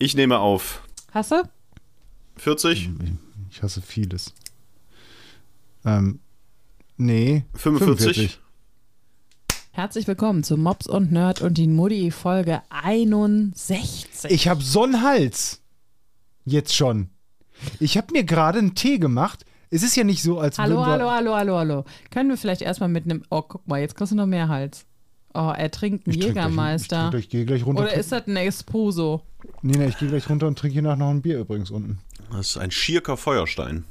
Ich nehme auf. Hast du? 40? Ich hasse vieles. Ähm, nee. 45? 45. Herzlich willkommen zu Mops und Nerd und die Mutti Folge 61. Ich habe so einen Hals. Jetzt schon. Ich habe mir gerade einen Tee gemacht. Es ist ja nicht so, als hallo, würden wir... hallo, hallo, hallo, hallo. Können wir vielleicht erstmal mit einem. Oh, guck mal, jetzt kriegst du noch mehr Hals. Oh, er trinkt einen Ich trink gleich- Jägermeister. Ich, trinke gleich, ich gehe gleich runter. Oder ist das ein Espresso? nee, nee, ich gehe gleich runter und trinke hier nach noch ein Bier übrigens unten. Das ist ein Schierker Feuerstein.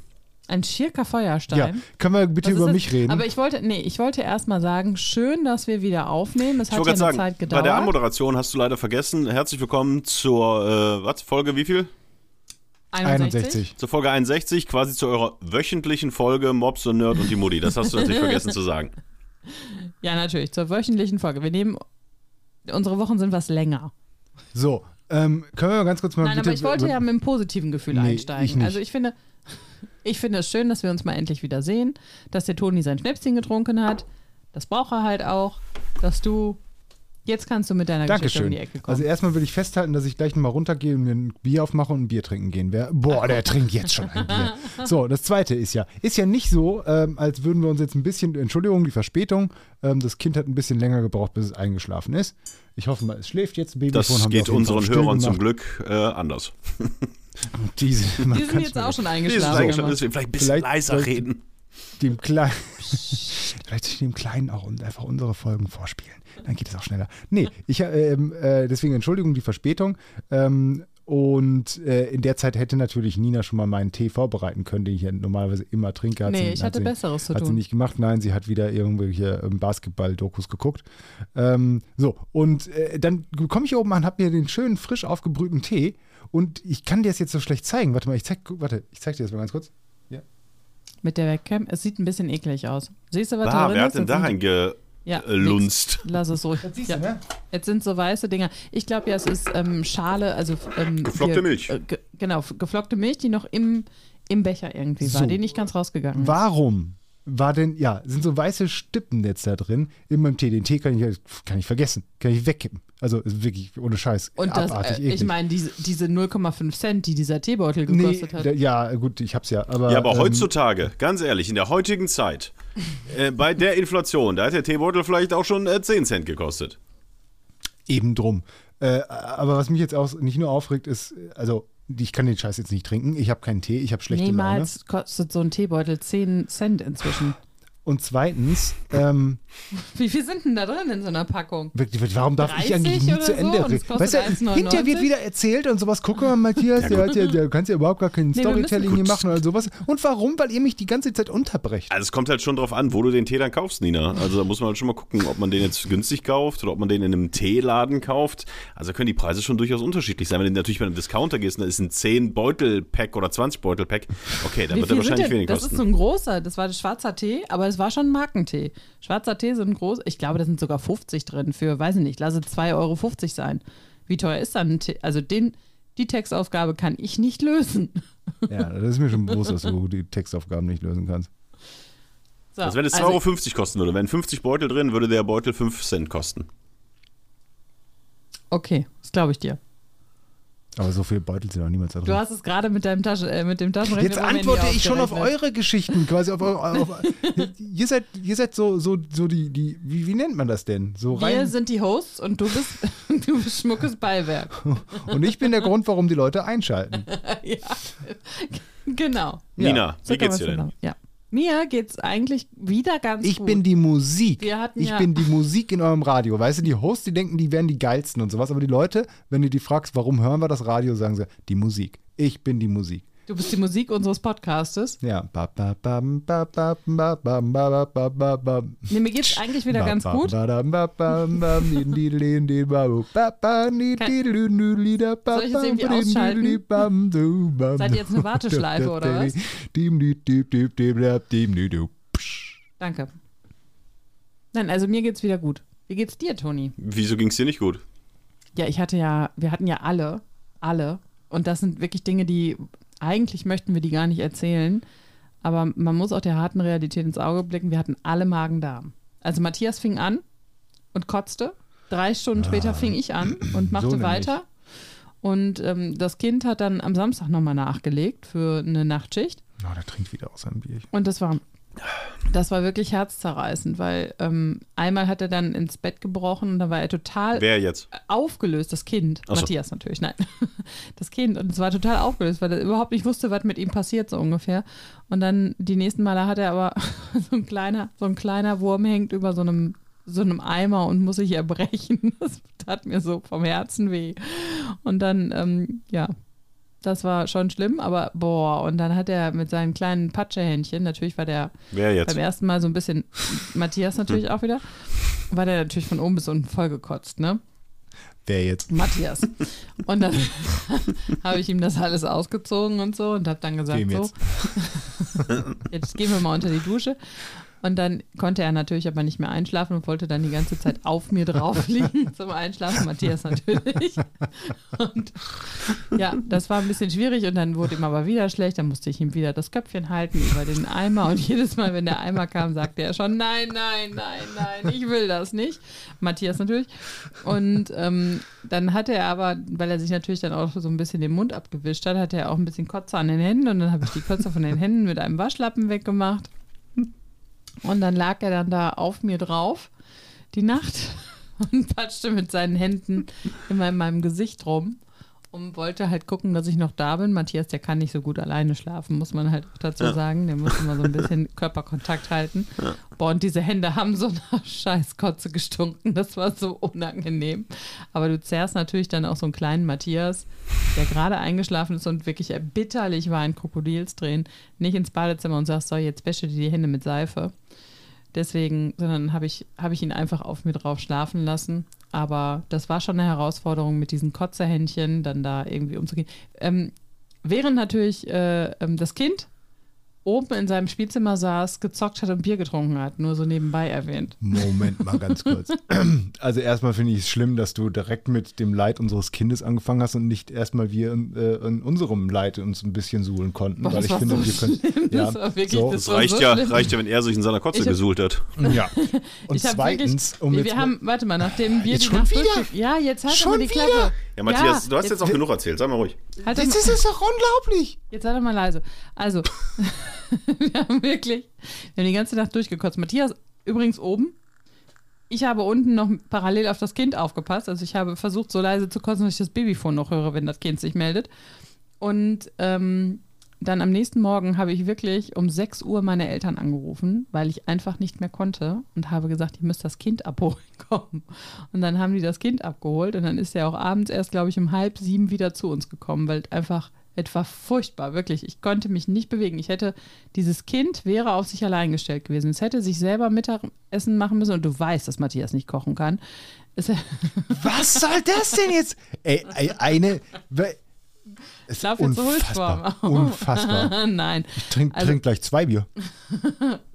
Ein Schirker Feuerstein? Ja, können wir bitte über das? mich reden? Aber ich wollte, nee, ich wollte erst mal sagen, schön, dass wir wieder aufnehmen. Es Ich hat ja eine sagen, Zeit bei gedauert. der Anmoderation hast du leider vergessen. Herzlich willkommen zur, äh, was, Folge wie viel? 61. Zur Folge 61, quasi zu eurer wöchentlichen Folge Mobs und Nerd und die Mutti. Das hast du natürlich vergessen zu sagen. Ja, natürlich, zur wöchentlichen Folge. Wir nehmen, unsere Wochen sind was länger. So, ähm, können wir ganz kurz mal Nein, bitte... aber ich wollte ja mit einem positiven Gefühl Nee, einsteigen. ich. Also ich finde, ich finde es schön, dass wir uns mal endlich wieder sehen, dass der Toni sein Schnäpschen getrunken hat. Das braucht er halt auch, dass du jetzt kannst du mit deiner Geschichte um Dankeschön. die Ecke kommen. Also erstmal will ich festhalten, dass ich gleich mal runtergehe und mir ein Bier aufmache und ein Bier trinken gehen werde. Boah, der trinkt jetzt schon ein Bier. So, das zweite ist ja, ist ja nicht so, ähm, als würden wir uns jetzt ein bisschen, Entschuldigung, die Verspätung, ähm, das Kind hat ein bisschen länger gebraucht, bis es eingeschlafen ist. Ich hoffe mal, es schläft jetzt. Babyphone Das haben wir geht unseren Hörern zum. Glück äh, anders. Diese, die sind jetzt auch schon Die ist eingeschlafen. eigentlich schon, deswegen vielleicht ein bisschen Vielleicht- leiser vielleicht- reden. Dem Kleinen. Vielleicht soll ich dem Kleinen auch und einfach unsere Folgen vorspielen. Dann geht es auch schneller. Nee, ich, ähm, äh, deswegen Entschuldigung die Verspätung. Ähm, und äh, in der Zeit hätte natürlich Nina schon mal meinen Tee vorbereiten können, den ich ja normalerweise immer trinke. Hat Nee, sie, ich hat hatte sie, Besseres zu Hat sie tun. nicht gemacht. Nein, sie hat wieder irgendwelche ähm, Basketball-Dokus geguckt. Ähm, so, und äh, dann komme ich hier oben an, habe mir den schönen, frisch aufgebrühten Tee. Und ich kann dir das jetzt so schlecht zeigen. Warte mal, ich zeig, warte, ich zeig dir das mal ganz kurz. Mit der Webcam. Es sieht ein bisschen eklig aus. Siehst du, was Bah, da drin wer ist? hat denn da reingelunzt? Ja. Lass es ruhig. siehst ja. du, ne? Jetzt sind so weiße Dinger. Ich glaube ja, es ist ähm, Schale, also ähm, Geflockte Milch. Äh, ge genau, geflockte Milch, die noch im, im Becher irgendwie war, So. die nicht ganz rausgegangen ist. Warum war denn, ja, sind so weiße Stippen jetzt da drin in meinem Tee? Den Tee kann ich, kann ich vergessen, kann ich wegkippen. Also ist wirklich ohne Scheiß. Und das, abartig äh, ich meine, diese, diese 0,5 Cent, die dieser Teebeutel Nee, gekostet hat. da- ja, gut, ich hab's ja. Aber, Ja, aber ähm, heutzutage, ganz ehrlich, in der heutigen Zeit, äh, bei der Inflation, da hat der Teebeutel vielleicht auch schon äh, 10 Cent gekostet. Eben drum. Äh, aber was mich jetzt auch nicht nur aufregt, ist, also ich kann den Scheiß jetzt nicht trinken. Ich habe keinen Tee, ich habe schlechte Laune. Niemals kostet so ein Teebeutel 10 Cent inzwischen. Und zweitens, ähm, Wie viel sind denn da drin in so einer Packung? wirklich, warum darf ich 30 eigentlich nie zu so? Ende es reden? Weißt du, 1,99? hinterher wird wieder erzählt und sowas. Guck mal, Matthias, der, hat ja, der kann ja überhaupt gar kein müssen- Storytelling hier machen oder sowas. Und warum? Weil ihr mich die ganze Zeit unterbrecht. Also es kommt halt schon drauf an, wo du den Tee dann kaufst, Nina. Also da muss man halt schon mal gucken, ob man den jetzt günstig kauft oder ob man den in einem Teeladen kauft. Also da können die Preise schon durchaus unterschiedlich sein. Wenn du natürlich bei einem Discounter gehst, und da ist ein 10-Beutel-Pack oder 20-Beutel-Pack, okay, dann Wie wird er wahrscheinlich denn? wenig Das ist kosten. so ein großer, das war schwarzer Tee, aber es war schon Markentee. Schwarzer Tee sind groß, ich glaube, da sind sogar 50 drin für, weiß ich nicht, lasse 2,50 Euro sein. Wie teuer ist dann ein Tee? Also den, die Textaufgabe kann ich nicht lösen. Ja, das ist mir schon bewusst, dass du die Textaufgaben nicht lösen kannst. So, Also wenn es 2,50 Euro kosten würde, wären 50 Beutel drin, würde der Beutel 5 Cent kosten. Okay, das glaube ich dir. Aber so viele Beutel sind auch niemals da drin. Du hast es gerade mit deinem Tasche, äh, mit dem Taschenrechner. Jetzt antworte ich schon auf eure Geschichten, quasi auf, eure- auf ihr seid, ihr seid so, so, so die, die wie, wie nennt man das denn? So Wir rein. sind die Hosts und du bist, du bist schmuckes Beiwerk. Und ich bin der Grund, warum die Leute einschalten. ja, genau. Nina, So wie geht's dir denn? sagen. Ja. Mir geht's eigentlich wieder ganz Ich gut. bin die Musik. Wir hatten ich ja- bin die Musik in eurem Radio. Weißt du, die Hosts, die denken, die wären die geilsten und sowas. Aber die Leute, wenn du die fragst, warum hören wir das Radio, sagen sie, die Musik. Ich bin die Musik. Du bist die Musik unseres Podcastes. Ja. Ba, ba, bam, ba, ba, ba, ba, ba, ba, ba, ba. Nee, mir geht's eigentlich wieder ganz gut. Soll ich jetzt irgendwie ausschalten? Seid ihr jetzt eine Warteschleife, oder was? Danke. Nein, also mir geht's wieder gut. Wie geht's dir, Toni? Wieso ging es dir nicht gut? Ja, ich hatte ja, wir hatten ja alle, alle. Und das sind wirklich Dinge, die eigentlich möchten wir die gar nicht erzählen. Aber man muss auch der harten Realität ins Auge blicken. Wir hatten alle Magen-Darm. Also Matthias fing an und kotzte. Drei Stunden später fing ich an und machte Ah, so weiter. Und ähm, das Kind hat dann am Samstag nochmal nachgelegt für eine Nachtschicht. Oh, der trinkt wieder aus seinem Bier. Und das war, das war wirklich herzzerreißend, weil ähm, einmal hat er dann ins Bett gebrochen und da war er total Wer jetzt? aufgelöst, das Kind. Ach so. Matthias natürlich, nein. Das Kind. Und es war total aufgelöst, weil er überhaupt nicht wusste, was mit ihm passiert, so ungefähr. Und dann die nächsten Male hat er aber so ein kleiner, so ein kleiner Wurm hängt über so einem, so einem Eimer und muss sich erbrechen. Das tat mir so vom Herzen weh. Und dann, ähm, ja, das war schon schlimm, aber boah, und dann hat er mit seinen kleinen Patschehändchen, natürlich war der jetzt? beim ersten Mal so ein bisschen, Matthias natürlich auch wieder, war der natürlich von oben bis unten vollgekotzt, ne? Wer jetzt? Matthias. Und dann habe ich ihm das alles ausgezogen und so und habe dann gesagt, Wem so, jetzt? jetzt gehen wir mal unter die Dusche. Und dann konnte er natürlich aber nicht mehr einschlafen und wollte dann die ganze Zeit auf mir drauf liegen zum Einschlafen. Matthias natürlich. Und ja, das war ein bisschen schwierig und dann wurde ihm aber wieder schlecht. Dann musste ich ihm wieder das Köpfchen halten über den Eimer und jedes Mal, wenn der Eimer kam, sagte er schon, nein, nein, nein, nein, ich will das nicht. Matthias natürlich. Und ähm, dann hatte er aber, weil er sich natürlich dann auch so ein bisschen den Mund abgewischt hat, hatte er auch ein bisschen Kotze an den Händen und dann habe ich die Kotze von den Händen mit einem Waschlappen weggemacht. Und dann lag er dann da auf mir drauf, die Nacht, und patschte mit seinen Händen immer in meinem Gesicht rum und wollte halt gucken, dass ich noch da bin. Matthias, der kann nicht so gut alleine schlafen, muss man halt auch dazu Ja. sagen. Der muss immer so ein bisschen Körperkontakt halten. Boah, und diese Hände haben so nach Scheißkotze gestunken. Das war so unangenehm. Aber du zerrst natürlich dann auch so einen kleinen Matthias, der gerade eingeschlafen ist und wirklich erbitterlich war in Krokodilstränen, nicht ins Badezimmer und sagst, so, jetzt wäsche dir die Hände mit Seife. Deswegen, sondern habe ich, hab ich ihn einfach auf mir drauf schlafen lassen. Aber das war schon eine Herausforderung, mit diesen Kotzerhändchen dann da irgendwie umzugehen. Ähm, während natürlich äh, ähm, das Kind oben in seinem Spielzimmer saß, gezockt hat und Bier getrunken hat, nur so nebenbei erwähnt. Moment mal ganz kurz. Also erstmal finde ich es schlimm, dass du direkt mit dem Leid unseres Kindes angefangen hast und nicht erstmal wir in, äh, in unserem Leid uns ein bisschen suhlen konnten. Boah, weil das ich finde, so wir können. schlimm. Ja, Das wirklich- so, das reicht so ja, schlimm. reicht ja, wenn er sich in seiner Kotze hab- gesuhlt hat. ja. Und ich hab zweitens, wirklich, um wir haben, warte mal, nachdem wir Jetzt die schon Nacht Ja, jetzt halt Schon die wieder? Ja, Matthias, du hast jetzt auch genug erzählt, sag mal ruhig. Halt das ist doch unglaublich. Jetzt sei doch mal leise. Also, wir haben wirklich, wir haben die ganze Nacht durchgekotzt. Matthias übrigens oben. Ich habe unten noch parallel auf das Kind aufgepasst. Also ich habe versucht, so leise zu kotzen, dass ich das Babyfon noch höre, wenn das Kind sich meldet. Und ähm, dann am nächsten Morgen habe ich wirklich um 6 Uhr meine Eltern angerufen, weil ich einfach nicht mehr konnte und habe gesagt, ich müsste das Kind abholen kommen. Und dann haben die das Kind abgeholt und dann ist er auch abends erst, glaube ich, um halb sieben wieder zu uns gekommen, weil einfach etwa furchtbar, wirklich. Ich konnte mich nicht bewegen. Ich hätte, dieses Kind wäre auf sich allein gestellt gewesen. Es hätte sich selber Mittagessen machen müssen und du weißt, dass Matthias nicht kochen kann. Was soll das denn jetzt? Ey eine. Es so unfassbar. Unfassbar. Nein. Ich trinke Also- trink gleich zwei Bier.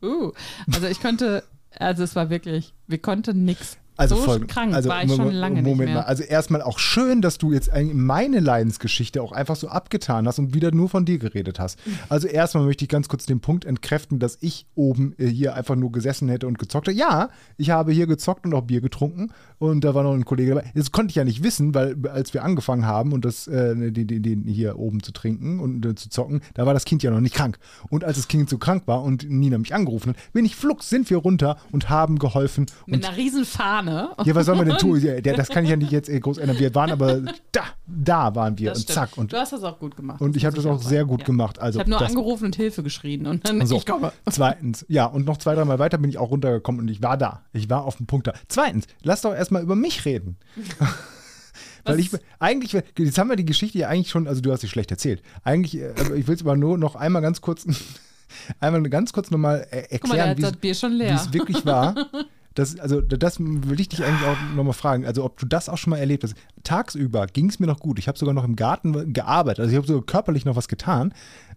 Uh, also ich konnte, also es war wirklich, wir konnten nichts. Also so folgend- krank also, war ich schon lange Moment nicht mehr. Mal. Also erstmal auch schön, dass du jetzt meine Leidensgeschichte auch einfach so abgetan hast und wieder nur von dir geredet hast. Also erstmal möchte ich ganz kurz den Punkt entkräften, dass ich oben äh, hier einfach nur gesessen hätte und gezockt hätte. Ja, ich habe hier gezockt und auch Bier getrunken und da war noch ein Kollege dabei. Das konnte ich ja nicht wissen, weil als wir angefangen haben und das äh, den, den, den hier oben zu trinken und äh, zu zocken, da war das Kind ja noch nicht krank. Und als das Kind so krank war und Nina mich angerufen hat, bin ich flugs, sind wir runter und haben geholfen und Mit einer riesen Fahne. ja, was soll man denn tun? Ja, das kann ich ja nicht jetzt äh, groß ändern. Wir waren aber da, da waren wir Das und stimmt. zack. Und, du hast das auch gut gemacht. und ich habe das auch sagen. sehr gut Ja. gemacht. Also ich habe nur das, angerufen und Hilfe geschrien und dann so, ich komme. Zweitens, ja, und noch zwei, dreimal weiter bin ich auch runtergekommen und ich war da. Ich war auf dem Punkt da. Zweitens, lass doch erstmal über mich reden. Weil ich eigentlich, jetzt haben wir die Geschichte ja eigentlich schon, also du hast sie schlecht erzählt. Eigentlich, äh, aber ich will es aber nur noch einmal ganz kurz, einmal ganz kurz nochmal äh, erklären, wie es wirklich war. Das, also, das will ich dich eigentlich auch nochmal fragen. Also, ob du das auch schon mal erlebt hast. Tagsüber ging es mir noch gut. Ich habe sogar noch im Garten gearbeitet. Also, ich habe sogar körperlich noch was getan.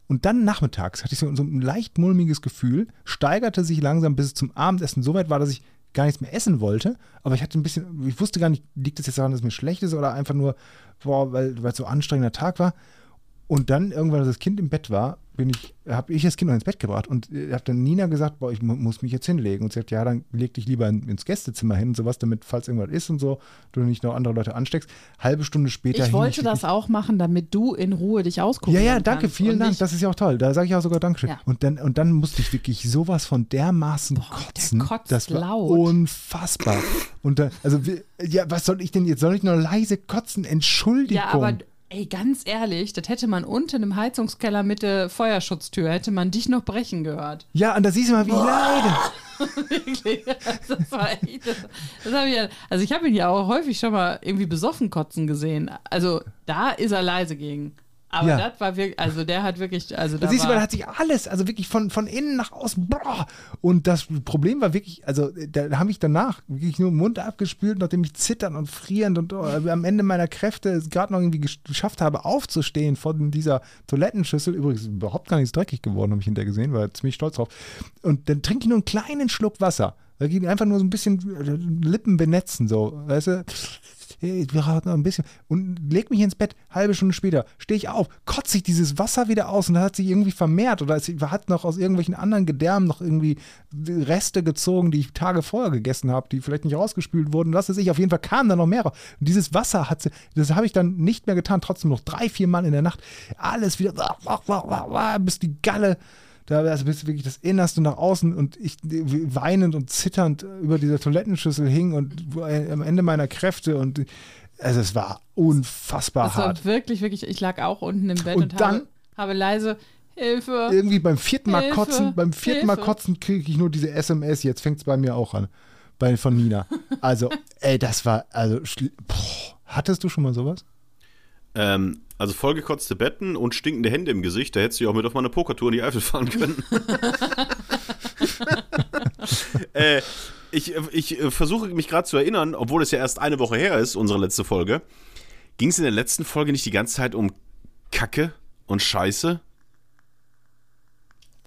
Und dann nachmittags hatte ich so, so ein leicht mulmiges Gefühl, steigerte sich langsam bis es zum Abendessen so weit war, dass ich gar nichts mehr essen wollte. Aber ich hatte ein bisschen, ich wusste gar nicht, liegt es jetzt daran, dass es mir schlecht ist oder einfach nur, boah, weil weil es so ein anstrengender Tag war. Und dann irgendwann, als das Kind im Bett war, bin ich, habe ich das Kind noch ins Bett gebracht und äh, habe dann Nina gesagt, boah, ich mu- muss mich jetzt hinlegen. Und sie hat, ja, dann leg dich lieber in, ins Gästezimmer hin und sowas, damit, falls irgendwas ist und so, du nicht noch andere Leute ansteckst. Halbe Stunde später Ich hing wollte das wirklich- auch machen, damit du in Ruhe dich Ja, auskurieren ja, danke, vielen Dank. Das ist ja auch toll. Da sage ich auch sogar Dankeschön. Ja. Und, dann, und dann musste ich wirklich sowas von dermaßen kotzen. kotzt das war laut. unfassbar. Und dann, also, ja, was soll ich denn jetzt? Soll ich nur leise kotzen? Entschuldigung. Ja, aber ey, ganz ehrlich, das hätte man unten im Heizungskeller mit der Feuerschutztür, hätte man dich noch brechen gehört. ja, und da siehst du mal, wie ich leide. Wirklich. Das war echt, das, das hab ich ja, also ich habe ihn ja auch häufig schon mal irgendwie besoffen kotzen gesehen. Also da ist er leise gegen. Aber Ja. das war wirklich, also der hat wirklich, also da siehst du, da hat sich alles, also wirklich von, von innen nach außen, boah. Und das Problem war wirklich, also da habe ich danach wirklich nur den Mund abgespült, nachdem ich zitternd und frierend und oh, am Ende meiner Kräfte es gerade noch irgendwie gesch- geschafft habe, aufzustehen von dieser Toilettenschüssel. Übrigens überhaupt gar nichts dreckig geworden, habe ich hinterher gesehen, war ziemlich stolz drauf. Und dann trinke ich nur einen kleinen Schluck Wasser. Da ging einfach nur so ein bisschen äh, Lippen benetzen, so, weißt du? Wir haben noch ein bisschen. Und leg mich ins Bett, halbe Stunde später, stehe ich auf, kotze ich dieses Wasser wieder aus und das hat sich irgendwie vermehrt oder es hat noch aus irgendwelchen anderen Gedärmen noch irgendwie Reste gezogen, die ich Tage vorher gegessen habe, die vielleicht nicht rausgespült wurden. Was weiß ich, auf jeden Fall kamen da noch mehr raus. Und dieses Wasser hat, sie- das habe ich dann nicht mehr getan, trotzdem noch drei, vier Mal in der Nacht. Alles wieder, bis die Galle. Da also bis wirklich das Innerste nach außen und ich weinend und zitternd über dieser Toilettenschüssel hing und am Ende meiner Kräfte und also es war unfassbar das war hart. wirklich, wirklich, ich lag auch unten im Bett Und und, dann- habe, habe leise Hilfe. Irgendwie beim vierten Mal Hilfe, kotzen, beim vierten Mal Hilfe. kotzen kriege ich nur diese SMS, jetzt fängt es bei mir auch an. Bei, von Nina. Also, ey, das war, also, boah, hattest du schon mal sowas? Ähm, also vollgekotzte Betten und stinkende Hände im Gesicht, da hättest du ja auch mit auf meine Pokertour in die Eifel fahren können. äh, ich ich äh, versuche mich gerade zu erinnern, obwohl es ja erst eine Woche her ist, unsere letzte Folge. Ging es in der letzten Folge nicht die ganze Zeit um Kacke und Scheiße?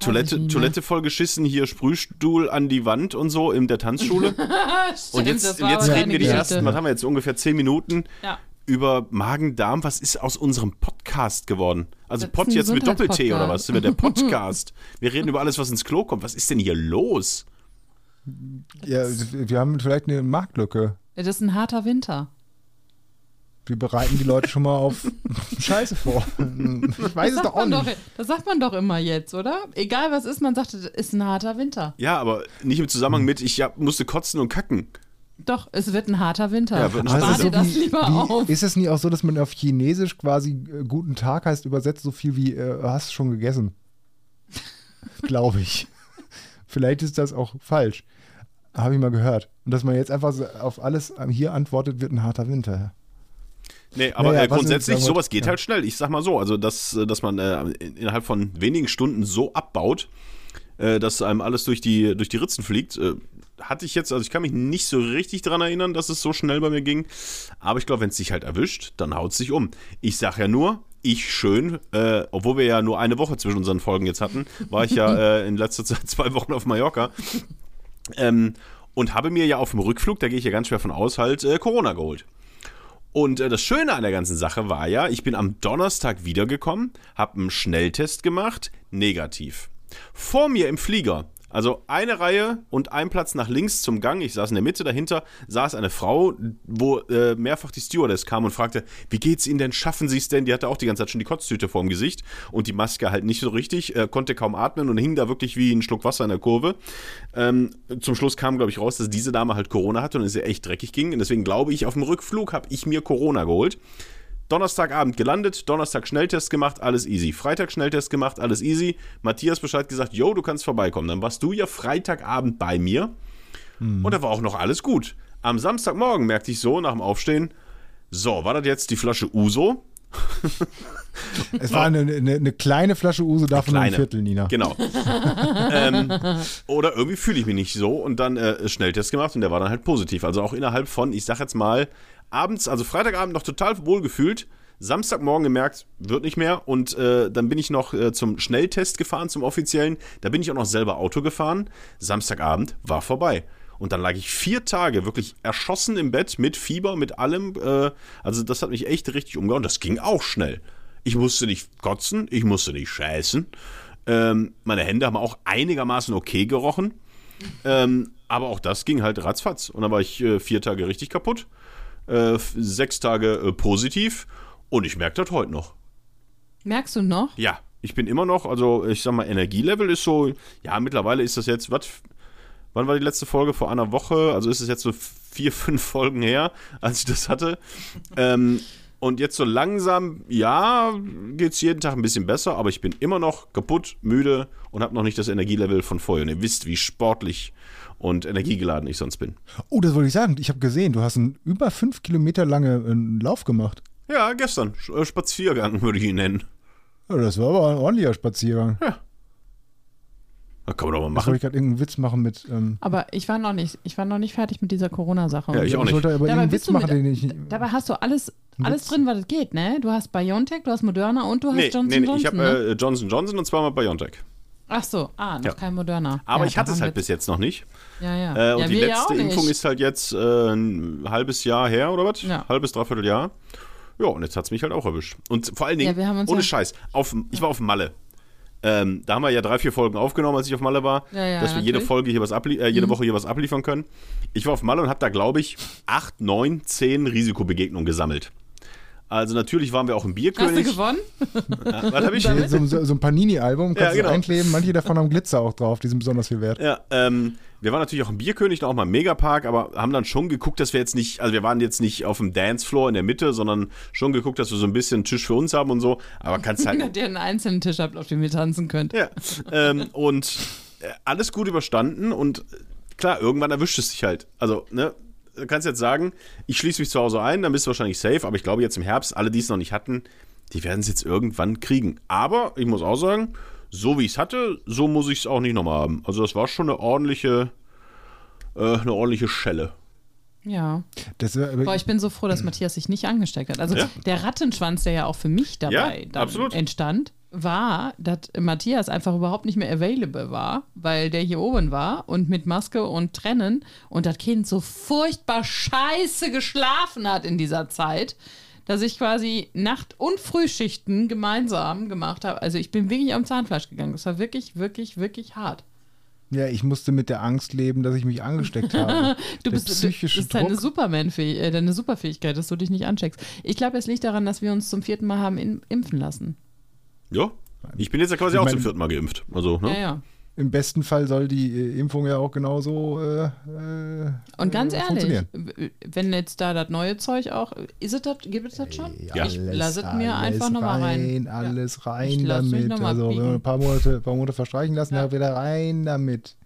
Toilette. Toilette vollgeschissen, hier Sprühstuhl an die Wand und so in der Tanzschule. Stimmt, Und jetzt, jetzt reden wir die Geschichte. ersten, was haben wir jetzt, ungefähr zehn Minuten Ja. Über Magen-Darm. Was ist aus unserem Podcast geworden? Also Das Pod jetzt mit Doppel-T oder was? Sind wir der Podcast? Wir reden über alles, was ins Klo kommt. Was ist denn hier los? Ja, wir haben vielleicht eine Marktlücke. Ja, Das ist ein harter Winter. Wir bereiten die Leute schon mal auf Scheiße vor. Ich weiß es doch auch man doch, nicht. das sagt man doch immer jetzt, oder? Egal was ist, man sagt, es ist ein harter Winter. Ja, aber nicht im Zusammenhang mit, ich musste kotzen und kacken. Doch, es wird ein harter Winter. Ja, Spar harter dir das lieber auf. Ist es nie auch so, dass man auf Chinesisch quasi äh, guten Tag heißt, übersetzt so viel wie äh, hast schon gegessen? Glaube ich. Vielleicht ist das auch falsch. Habe ich mal gehört. Und dass man jetzt einfach so auf alles hier antwortet, wird ein harter Winter. Nee, aber Naja, äh, grundsätzlich, sowas geht ja. halt schnell. Ich sag mal so, also dass, äh, dass man äh, innerhalb von wenigen Stunden so abbaut, äh, dass einem alles durch die, durch die Ritzen fliegt. Hatte ich jetzt, also ich kann mich nicht so richtig dran erinnern, dass es so schnell bei mir ging. Aber ich glaube, wenn es sich halt erwischt, dann haut es sich um. Ich sag ja nur, ich schön, äh, obwohl wir ja nur eine Woche zwischen unseren Folgen jetzt hatten, war ich ja äh, in letzter Zeit zwei Wochen auf Mallorca. Ähm, und habe mir ja auf dem Rückflug, da gehe ich ja ganz schwer von aus, halt äh, Corona geholt. Und äh, das Schöne an der ganzen Sache war ja, ich bin am Donnerstag wiedergekommen, habe einen Schnelltest gemacht, negativ. Vor mir im Flieger, also eine Reihe und ein Platz nach links zum Gang, ich saß in der Mitte, dahinter saß eine Frau, wo äh, mehrfach die Stewardess kam und fragte, wie geht's Ihnen denn, schaffen Sie es denn? Die hatte auch die ganze Zeit schon die Kotztüte vorm Gesicht und die Maske halt nicht so richtig, äh, konnte kaum atmen und hing da wirklich wie ein Schluck Wasser in der Kurve. Ähm, zum Schluss kam, glaube ich, raus, dass diese Dame halt Corona hatte und es ihr echt dreckig ging. Und deswegen glaube ich, auf dem Rückflug habe ich mir Corona geholt. Donnerstagabend gelandet, Donnerstag Schnelltest gemacht, alles easy. Freitag Schnelltest gemacht, alles easy. Matthias Bescheid gesagt, yo, du kannst vorbeikommen. Dann warst du ja Freitagabend bei mir und da war auch noch alles gut. Am Samstagmorgen merkte ich so nach dem Aufstehen, so, war das jetzt die Flasche Uso? Es war eine, eine, eine kleine Flasche Uso, davon ein. Viertel, Nina. Genau. ähm, oder irgendwie fühle ich mich nicht so und dann äh, Schnelltest gemacht und der war dann halt positiv. Also auch innerhalb von, ich sag jetzt mal, abends, also Freitagabend noch total wohl gefühlt, Samstagmorgen gemerkt, wird nicht mehr und äh, dann bin ich noch äh, zum Schnelltest gefahren, zum offiziellen. Da bin ich auch noch selber Auto gefahren. Samstagabend war vorbei. Und dann lag ich vier Tage wirklich erschossen im Bett mit Fieber, mit allem. Äh, also das hat mich echt richtig umgehauen. Das ging auch schnell. Ich musste nicht kotzen, ich musste nicht scheißen. Ähm, meine Hände haben auch einigermaßen okay gerochen. Ähm, aber auch das ging halt ratzfatz. Und dann war ich äh, vier Tage richtig kaputt, äh, sechs Tage äh, positiv und ich merke das heute noch. Merkst du noch? Ja, ich bin immer noch, also ich sag mal, Energielevel ist so, ja, mittlerweile ist das jetzt, was, wann war die letzte Folge? Vor einer Woche, also ist es jetzt so vier, fünf Folgen her, als ich das hatte. ähm, und jetzt so langsam, ja, geht es jeden Tag ein bisschen besser, aber ich bin immer noch kaputt, müde und habe noch nicht das Energielevel von vorher. Und ihr wisst, wie sportlich und energiegeladen ich sonst bin. Oh, das wollte ich sagen. Ich habe gesehen, du hast einen über fünf Kilometer lange äh, Lauf gemacht. Ja, gestern, äh, Spaziergang würde ich ihn nennen. Ja, das war aber ein ordentlicher Spaziergang. Da kann man doch mal machen. wollte ich gerade irgendeinen Witz machen mit. Ähm, Aber ich war noch nicht, ich war noch nicht fertig mit dieser Corona-Sache. Ja, ich auch ich wollte aber Dabei Witz du machen, mit- den ich. Dabei hast du alles, alles drin, was es geht, ne? Du hast BioNTech, du hast Moderna und du hast Nee, Johnson nee, nee, Johnson. ich habe ne? äh, Johnson Johnson und zweimal BioNTech. Ach so, ah, noch Ja. kein Moderna. Aber ja, ich hatte es halt bis jetzt noch nicht. Ja, ja. Äh, und ja, die letzte. Impfung ist halt jetzt äh, ein halbes Jahr her oder was? Ja. Halbes, dreiviertel Jahr. Ja, und jetzt hat es mich halt auch erwischt. Und vor allen Dingen, ohne Scheiß, auf, ich war auf Malle. Ähm, da haben wir ja drei, vier Folgen aufgenommen, als ich auf Malle war, Ja, ja, dass wir jede natürlich. Mhm. Folge hier was ablie äh, jede Woche hier was abliefern können. Ich war auf Malle und habe da, glaube ich, acht, neun, zehn Risikobegegnungen gesammelt. Also natürlich waren wir auch im Hast du Bierkönig. gewonnen? Ja, was habe ich? so, so, so ein Panini-Album, kannst Ja, du genau. einkleben. Manche davon haben Glitzer auch drauf, die sind besonders viel wert. Ja, ähm, wir waren natürlich auch im Bierkönig, auch mal im Megapark, aber haben dann schon geguckt, dass wir jetzt nicht, also wir waren jetzt nicht auf dem Dancefloor in der Mitte, sondern schon geguckt, dass wir so ein bisschen einen Tisch für uns haben und so. Aber kannst halt. Dass ihr einen einzelnen Tisch habt, auf dem ihr tanzen könnt. ja. Ähm, und äh, alles gut überstanden und klar, irgendwann erwischt es dich halt. Also, ne? Du kannst jetzt sagen, ich schließe mich zu Hause ein, dann bist du wahrscheinlich safe, aber ich glaube jetzt im Herbst, alle, die es noch nicht hatten, die werden es jetzt irgendwann kriegen. Aber ich muss auch sagen, so wie ich es hatte, so muss ich es auch nicht nochmal haben. Also das war schon eine ordentliche, äh, eine ordentliche Schelle. Ja. Das, Boah, ich bin so froh, dass Matthias sich nicht angesteckt hat. Also Ja. der Rattenschwanz, der ja auch für mich dabei Ja, entstand, war, dass Matthias einfach überhaupt nicht mehr available war, weil der hier oben war und mit Maske und Trennen und das Kind so furchtbar scheiße geschlafen hat in dieser Zeit, dass ich quasi Nacht- und Frühschichten gemeinsam gemacht habe. Also ich bin wirklich am Zahnfleisch gegangen. Das war wirklich, wirklich, wirklich hart. Ja, ich musste mit der Angst leben, dass ich mich angesteckt habe. Du Der bist, psychische das ist deine, äh, deine Superfähigkeit, dass du dich nicht ancheckst. Ich glaube, es liegt daran, dass wir uns zum vierten Mal haben in, impfen lassen. Ja. Ich bin jetzt ja quasi Ich auch mein- zum vierten Mal geimpft. Also, ne? Ja, ja. Im besten Fall soll die äh, Impfung ja auch genauso äh, äh, Und ganz äh, ehrlich, wenn jetzt da das neue Zeug auch, ist es das, gibt es das schon? Ja. Ich lasse es mir einfach nochmal rein. Alles rein mich damit. Also wenn wir ein paar Monate, ein paar Monate verstreichen lassen, Ja. dann wieder rein damit.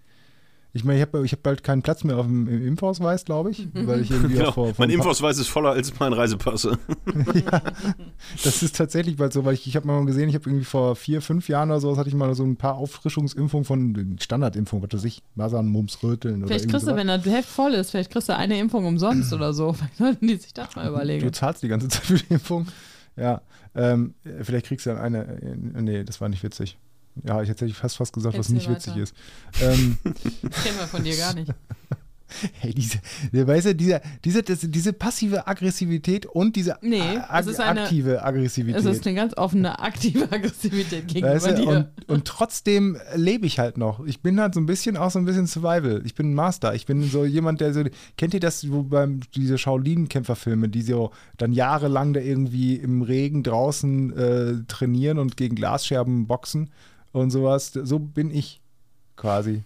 Ich meine, ich habe ich hab bald keinen Platz mehr auf dem im Impfausweis, glaube ich, weil ich irgendwie Genau. auch vor, vor mein Impfausweis ist voller als mein Reisepass. Das ist tatsächlich bald so, weil ich, ich habe mal gesehen, ich habe irgendwie vor vier, fünf Jahren oder so, hatte ich mal so ein paar Auffrischungsimpfungen von Standardimpfungen, was weiß ich, Masern, Mumps, Röteln oder Vielleicht kriegst du, sowas. wenn das Heft voll ist, vielleicht kriegst du eine Impfung umsonst oder so. Vielleicht sollten die sich das mal Du überlegen. zahlst die ganze Zeit für die Impfung. Ja, ähm, vielleicht kriegst du dann eine. Äh, nee, das war nicht witzig. Ja, ich hätte fast fast gesagt, was Erzähl nicht witzig weiter. ist. Ähm, Kennen wir von dir gar nicht. hey, diese, der, weißt du, dieser, diese, diese passive Aggressivität und diese Nee, a- es ist eine- aktive Aggressivität. Es ist eine ganz offene, aktive Aggressivität gegenüber Weißt du, dir. und, und trotzdem lebe ich halt noch. Ich bin halt so ein bisschen auch so ein bisschen Survival. Ich bin ein Master. Ich bin so jemand, der so. Kennt ihr das, wo beim diese Shaolin-Kämpferfilme, die so dann jahrelang da irgendwie im Regen draußen äh, trainieren und gegen Glasscherben boxen und sowas? So bin ich quasi.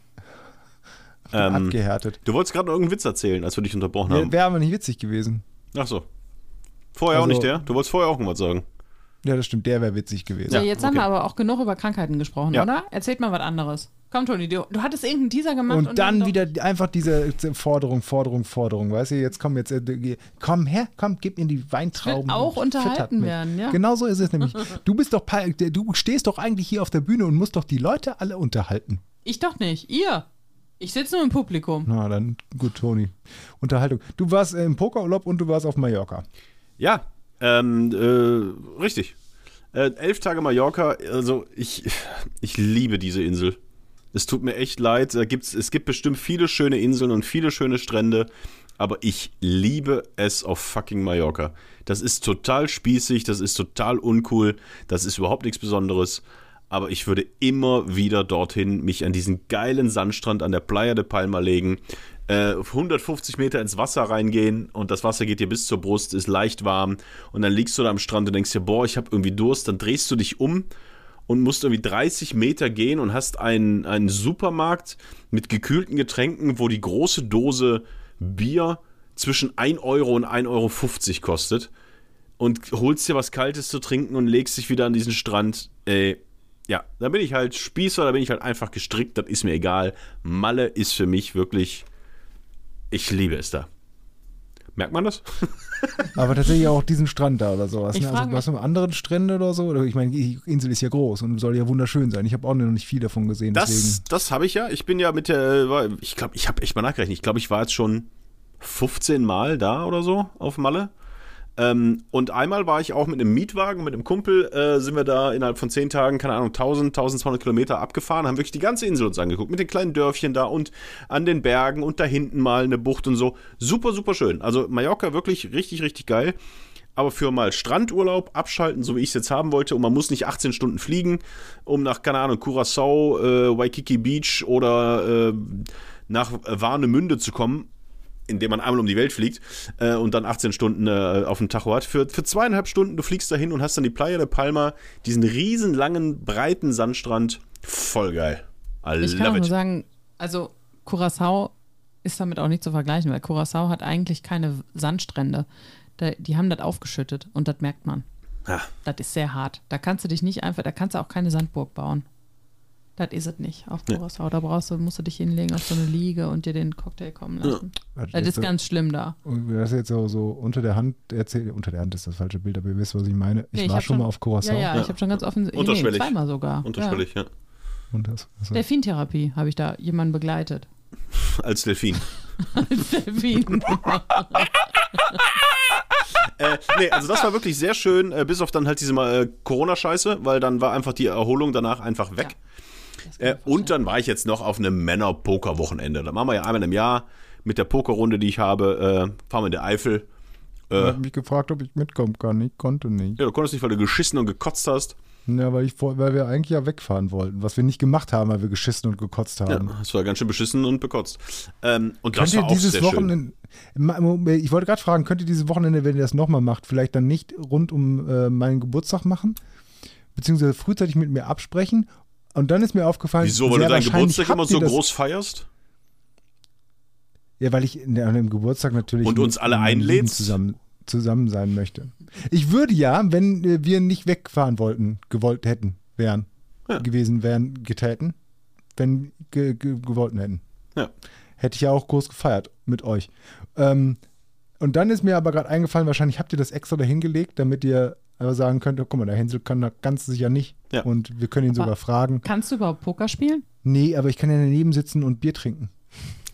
Ähm, abgehärtet. Du wolltest gerade noch irgendeinen Witz erzählen, als wir dich unterbrochen Wäre haben. wär aber nicht witzig gewesen. Ach so. Vorher auch Also- nicht der? Du wolltest vorher auch irgendwas sagen. Ja, das stimmt, der wäre witzig gewesen. So, Ja, jetzt haben okay. wir aber auch genug über Krankheiten gesprochen, Ja. oder? Erzählt mal was anderes. Komm, Toni, du, du hattest irgendeinen Teaser gemacht. Und dann doch- wieder einfach diese Forderung, Forderung, Forderung. Weißt du, jetzt komm, jetzt äh, komm her, komm, gib mir die Weintrauben. will auch und unterhalten werden, ja. Genau so ist es nämlich. Du bist doch, du stehst doch eigentlich hier auf der Bühne und musst doch die Leute alle unterhalten. Ich doch nicht. Ihr. Ich sitze nur im Publikum. Na, dann gut, Toni. Unterhaltung. Du warst im Pokerurlaub und du warst auf Mallorca. Ja, ähm, äh, richtig. Äh, elf Tage Mallorca, also ich, ich liebe diese Insel. Es tut mir echt leid. Da gibt's, es gibt bestimmt viele schöne Inseln und viele schöne Strände. aber ich liebe es auf fucking Mallorca. Das ist total spießig, das ist total uncool, das ist überhaupt nichts Besonderes. Aber ich würde immer wieder dorthin mich an diesen geilen Sandstrand an der Playa de Palma legen, äh, 150 Meter ins Wasser reingehen und das Wasser geht dir bis zur Brust, ist leicht warm und dann liegst du da am Strand und denkst dir, boah, ich habe irgendwie Durst, dann drehst du dich um und musst irgendwie 30 Meter gehen und hast einen, einen Supermarkt mit gekühlten Getränken, wo die große Dose Bier zwischen 1 Euro und 1,50 Euro kostet und holst dir was Kaltes zu trinken und legst dich wieder an diesen Strand. Ey, ja, da bin ich halt Spießer, da bin ich halt einfach gestrickt, das ist mir egal. Malle ist für mich wirklich, ich liebe es da. Merkt man das? Aber tatsächlich auch diesen Strand da oder sowas. Ich Ne? Also was mit anderen Strände oder so? Oder Ich meine, die Insel ist ja groß und soll ja wunderschön sein. Ich habe auch noch nicht viel davon gesehen. Das, deswegen. das habe ich ja. Ich bin ja mit der, ich glaube, ich habe echt mal nachgerechnet. Ich glaube, ich war jetzt schon 15 Mal da oder so auf Malle. Ähm, und einmal war ich auch mit einem Mietwagen, mit einem Kumpel, äh, sind wir da innerhalb von 10 Tagen, keine Ahnung, 1000, 1200 Kilometer abgefahren, haben wirklich die ganze Insel uns angeguckt, mit den kleinen Dörfchen da und an den Bergen und da hinten mal eine Bucht und so. Super, super schön. Also Mallorca wirklich richtig, richtig geil. Aber für mal Strandurlaub abschalten, so wie ich es jetzt haben wollte, und man muss nicht 18 Stunden fliegen, um nach, keine Ahnung, Curacao, äh, Waikiki Beach oder äh, nach Warnemünde zu kommen, indem man einmal um die Welt fliegt äh, und dann 18 Stunden äh, auf dem Tacho hat. Für, für zweieinhalb Stunden, du fliegst dahin und hast dann die Playa de Palma, diesen riesen langen, breiten Sandstrand. Voll geil. I Ich kann auch nur sagen, also Curacao ist damit auch nicht zu vergleichen, weil Curacao hat eigentlich keine Sandstrände. Da, die haben das aufgeschüttet und das merkt man. Das ist sehr hart. Da kannst du dich nicht einfach, da kannst du auch keine Sandburg bauen. Das ist es nicht auf Curacao. Da brauchst du, musst du dich hinlegen auf so eine Liege und dir den Cocktail kommen lassen. Warte, Das jetzt ist so- ganz schlimm da. Und das jetzt so, so unter der Hand erzählt, unter der Hand ist das falsche Bild, aber ihr wisst, was ich meine. Ich Nee, war hab schon mal auf Curacao. Ja, ja, Ja. ich habe schon ganz offen, nee, Unterschwellig. zweimal sogar. Unterschwellig, ja. Und das, also, Ja. Delfintherapie habe ich da jemanden begleitet. Als Delfin. Delfin. äh, nee, also das war wirklich sehr schön, äh, bis auf dann halt diese mal äh, Corona-Scheiße, weil dann war einfach die Erholung danach einfach weg. Das kann Äh, ich und dann war ich jetzt noch auf einem Männer-Poker-Wochenende. Da machen wir ja einmal im Jahr mit der Pokerrunde, die ich habe, äh, fahren wir in der Eifel. Äh, hat mich gefragt, ob ich mitkommen kann. Ich konnte nicht. ja, du konntest nicht, weil du geschissen und gekotzt hast. Ja, weil, ich, weil wir eigentlich ja wegfahren wollten, was wir nicht gemacht haben, weil wir geschissen und gekotzt Ja, haben. das war ganz schön beschissen und bekotzt. Ähm, und das Könnt ihr war auch dieses. Wochenende, ich wollte gerade fragen, könnt ihr dieses Wochenende, wenn ihr das nochmal macht, vielleicht dann nicht rund um äh, meinen Geburtstag machen? Beziehungsweise frühzeitig mit mir absprechen? Und dann ist mir aufgefallen, Wieso, weil sehr du deinen Geburtstag immer so groß feierst? Ja, weil ich an dem Geburtstag natürlich Und uns alle einlädst? zusammen, zusammen sein möchte. Ich würde ja, wenn äh, wir nicht wegfahren wollten, gewollt hätten, wären, Ja. gewesen wären, getäten, wenn ge, ge, gewollten hätten. Ja. Hätte ich ja auch groß gefeiert mit euch. Ähm, und dann ist mir aber gerade eingefallen, wahrscheinlich habt ihr das extra dahingelegt, damit ihr aber sagen könnt, oh, guck mal, der Hänsel kann da ganz sicher nicht. Ja. Und wir können ihn Aber- sogar fragen. Kannst du überhaupt Poker spielen? Nee, aber ich kann ja daneben sitzen und Bier trinken.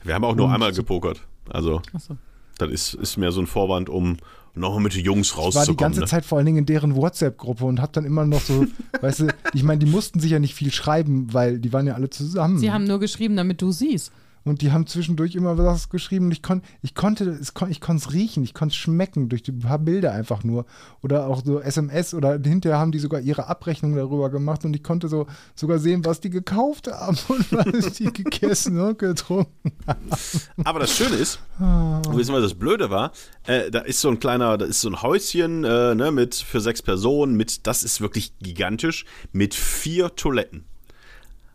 Wir haben auch nur Und- einmal gepokert. Also, Achso. das ist, ist mehr so ein Vorwand, um nochmal mit den Jungs Ich war rauszukommen. die ganze ne? Zeit vor allen Dingen in deren WhatsApp-Gruppe und hab dann immer noch so, weißt du, ich meine, die mussten sich ja nicht viel schreiben, weil die waren ja alle zusammen. Sie haben nur geschrieben, damit du siehst. Und die haben zwischendurch immer was geschrieben. Und ich, kon, ich konnte es kon, ich konnte es riechen, ich konnte es schmecken durch die paar Bilder einfach nur. Oder auch so SMS oder hinterher haben die sogar ihre Abrechnung darüber gemacht und ich konnte so sogar sehen, was die gekauft haben und was die gegessen und getrunken Aber das Schöne ist, Ah. wissen wir, das Blöde war, äh, da ist so ein kleiner, da ist so ein Häuschen äh, ne, mit für sechs Personen, mit, das ist wirklich gigantisch, mit vier Toiletten.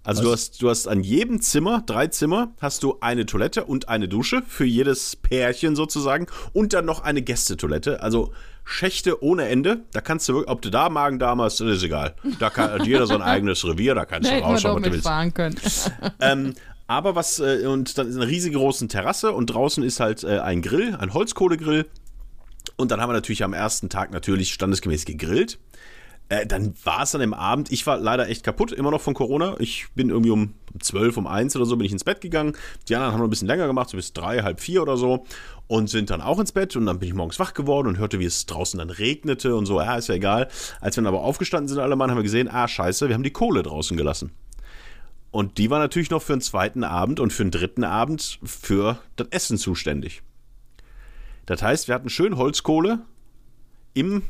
Also du hast, du hast an jedem Zimmer, drei Zimmer, hast du eine Toilette und eine Dusche für jedes Pärchen sozusagen und dann noch eine Gästetoilette. Also Schächte ohne Ende. Da kannst du wirklich, ob du da Magen-Darm hast, das ist egal. Da kann, hat jeder so ein eigenes Revier, da kannst du rausschauen, was du willst. können. Ähm, aber was, äh, und dann ist eine riesige große Terrasse und draußen ist halt äh, ein Grill, ein Holzkohlegrill. Und dann haben wir natürlich am ersten Tag natürlich standesgemäß gegrillt. Äh, dann war es dann im Abend, ich war leider echt kaputt, immer noch von Corona. Ich bin irgendwie um 12, um 1 oder so bin ich ins Bett gegangen. Die anderen haben noch ein bisschen länger gemacht, so bis drei, halb vier oder so. Und sind dann auch ins Bett und dann bin ich morgens wach geworden und hörte, wie es draußen dann regnete und so. Ja, ist ja egal. Als wir dann aber aufgestanden sind, alle Mann, haben wir gesehen, ah, scheiße, wir haben die Kohle draußen gelassen. Und die war natürlich noch für einen zweiten Abend und für einen dritten Abend für das Essen zuständig. Das heißt, wir hatten schön Holzkohle im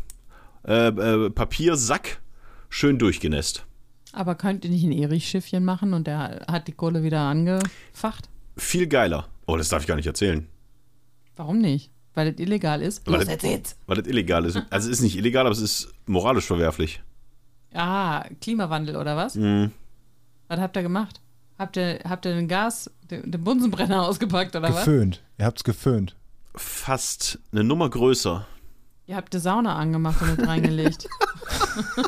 äh, äh, Papiersack schön durchgenässt. Aber könnt ihr nicht ein Erich-Schiffchen machen und der hat die Kohle wieder angefacht? Viel geiler. Oh, das darf ich gar nicht erzählen. Warum nicht? Weil das illegal ist? Weil Los, das- erzähl's. Weil das illegal ist. Also es ist nicht illegal, aber es ist moralisch verwerflich. Ah, Klimawandel oder was? Mhm. Was habt ihr gemacht? Habt ihr, habt ihr den Gas, den, den Bunsenbrenner ausgepackt oder was? Geföhnt. Ihr habt's geföhnt. Fast eine Nummer größer. Ihr habt die Sauna angemacht und mit reingelegt.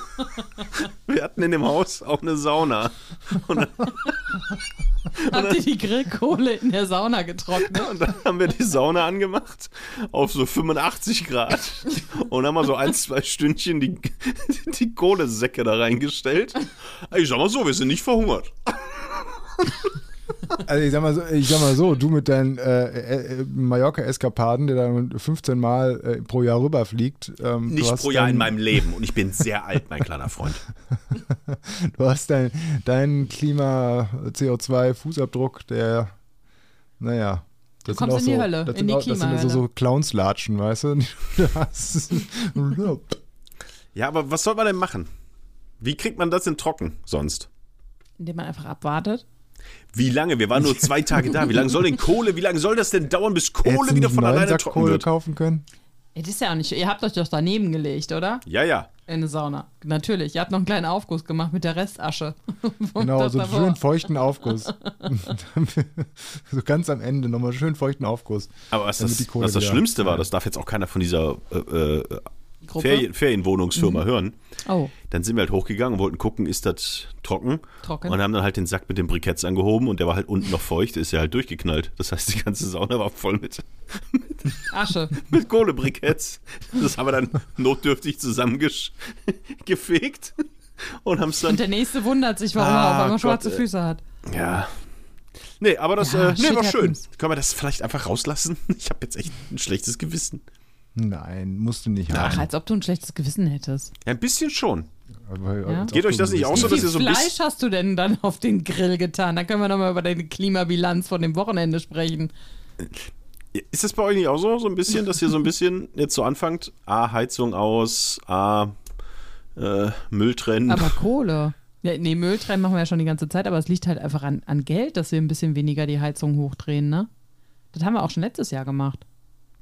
Wir hatten in dem Haus auch eine Sauna. Und dann, habt ihr die Grillkohle in der Sauna getrocknet? und dann haben wir die Sauna angemacht auf so 85 Grad und haben mal so ein, zwei Stündchen die, die Kohlesäcke da reingestellt. Ich sag mal so, wir sind nicht verhungert. Also ich sag mal so, ich sag mal so du mit deinen äh, äh, Mallorca-Eskapaden, der dann 15 Mal äh, pro Jahr rüberfliegt. Ähm, du Nicht hast pro Jahr dein, in meinem Leben und ich bin sehr alt, mein kleiner Freund. Du hast dein, deinen Klima-CO2-Fußabdruck, der, naja. Das kommst in die so, Hölle, das in sind die auch, Das sind so, so Clownslatschen, weißt du? Du Ja, aber was soll man denn machen? Wie kriegt man das denn trocken sonst? Indem man einfach abwartet. Wie lange? Wir waren nur zwei Tage da. Wie lange soll denn Kohle, wie lange soll das denn dauern, bis Kohle Hättest wieder von alleine Sack trocken Kohle wird? kaufen können? Ey, Das ist ja auch nicht. Ihr habt euch doch daneben gelegt, oder? Ja, ja. In eine Sauna. Natürlich. Ihr habt noch einen kleinen Aufguss gemacht mit der Restasche. Genau, so einen schönen feuchten Aufguss. so ganz am Ende nochmal schön feuchten Aufguss. Aber was das, die Kohle was das Schlimmste war, das darf jetzt auch keiner von dieser äh, äh, Gruppe. Ferien, Ferienwohnungsfirma hören. Oh, Dann sind wir halt hochgegangen und wollten gucken, ist das trocken? trocken. Und haben dann halt den Sack mit den Briketts angehoben und der war halt unten noch feucht, ist ja halt durchgeknallt. Das heißt, die ganze Sauna war voll mit, Asche. mit Kohlebriketts. Das haben wir dann notdürftig zusammengefegt und haben es dann. Und der nächste wundert sich, warum er Ah, auf einmal schwarze. Füße hat. Ja. Nee, aber das Ja, äh, nee, war schön. happens. Können wir das vielleicht einfach rauslassen? Ich habe jetzt echt ein schlechtes Gewissen. Nein, musst du nicht Ach, haben. als ob du ein schlechtes Gewissen hättest. Ja, ein bisschen schon. Aber- Ja. Geht euch das nicht auch so, Wie dass viel ihr so ein Fleisch bisschen. hast du denn dann auf den Grill getan? Da können wir nochmal über deine Klimabilanz von dem Wochenende sprechen. Ist das bei euch nicht auch so, so ein bisschen, dass ihr so ein bisschen jetzt so anfangt? A, Heizung aus, A, äh, Müll trennen. Aber Kohle. Ja, nee, Müll trennen machen wir ja schon die ganze Zeit, aber es liegt halt einfach an, an Geld, dass wir ein bisschen weniger die Heizung hochdrehen, ne? Das haben wir auch schon letztes Jahr gemacht.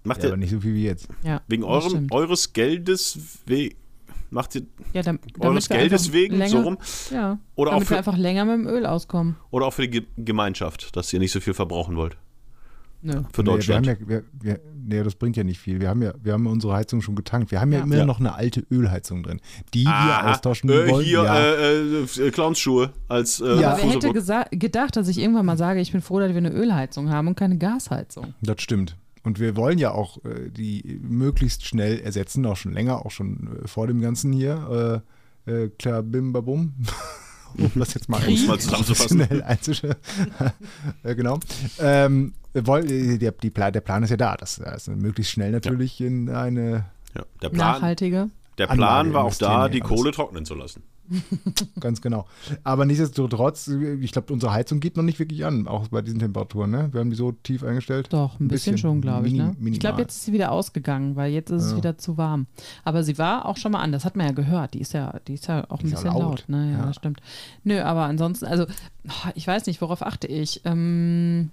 Macht Ja, ihr aber nicht so viel wie jetzt. Ja, wegen eurem, eures Geldes we macht ihr ja, dam- eures damit wir Geldes wegen länger, so rum? Ja, Oder auch damit für- wir einfach länger mit dem Öl auskommen. Oder auch für die Ge Gemeinschaft, dass ihr nicht so viel verbrauchen wollt? Nö. Für nee, Deutschland. Wir haben ja, wir, wir, nee, das bringt ja nicht viel. Wir haben ja, wir haben ja unsere Heizung schon getankt. Wir haben ja, Ja. immer Ja. noch eine alte Ölheizung drin, die wir Aha, austauschen äh, wollen. Hier, ja. äh, äh, Clownsschuhe als äh, Ja. Aber wer hätte gedacht, dass ich irgendwann mal sage, ich bin froh, dass wir eine Ölheizung haben und keine Gasheizung. Das stimmt. Und wir wollen ja auch äh, die möglichst schnell ersetzen, auch schon länger, auch schon äh, vor dem Ganzen hier. Äh, äh, klar, bim, babum. um das jetzt mal, Um es mal zusammenzufassen. äh, Genau. Ähm, wir wollen, äh, der, die Plan, der Plan ist ja da, dass das möglichst schnell natürlich in eine, Ja, der Plan, Nachhaltige. Der Plan Anlage war auch da, die alles. Kohle trocknen zu lassen. ganz genau. Aber nichtsdestotrotz, ich glaube, unsere Heizung geht noch nicht wirklich an, auch bei diesen Temperaturen. Ne? Wir haben die so tief eingestellt. Doch, ein Ein bisschen, bisschen schon, glaube ich. Ne? Ich glaube, jetzt ist sie wieder ausgegangen, weil jetzt ist es Ja. wieder zu warm. Aber sie war auch schon mal an, das hat man ja gehört. Die ist ja, die ist ja auch Die ein bisschen laut. laut. Ne? Ja, Ja. das stimmt. Nö, aber ansonsten, also, ich weiß nicht, worauf achte ich. Ähm,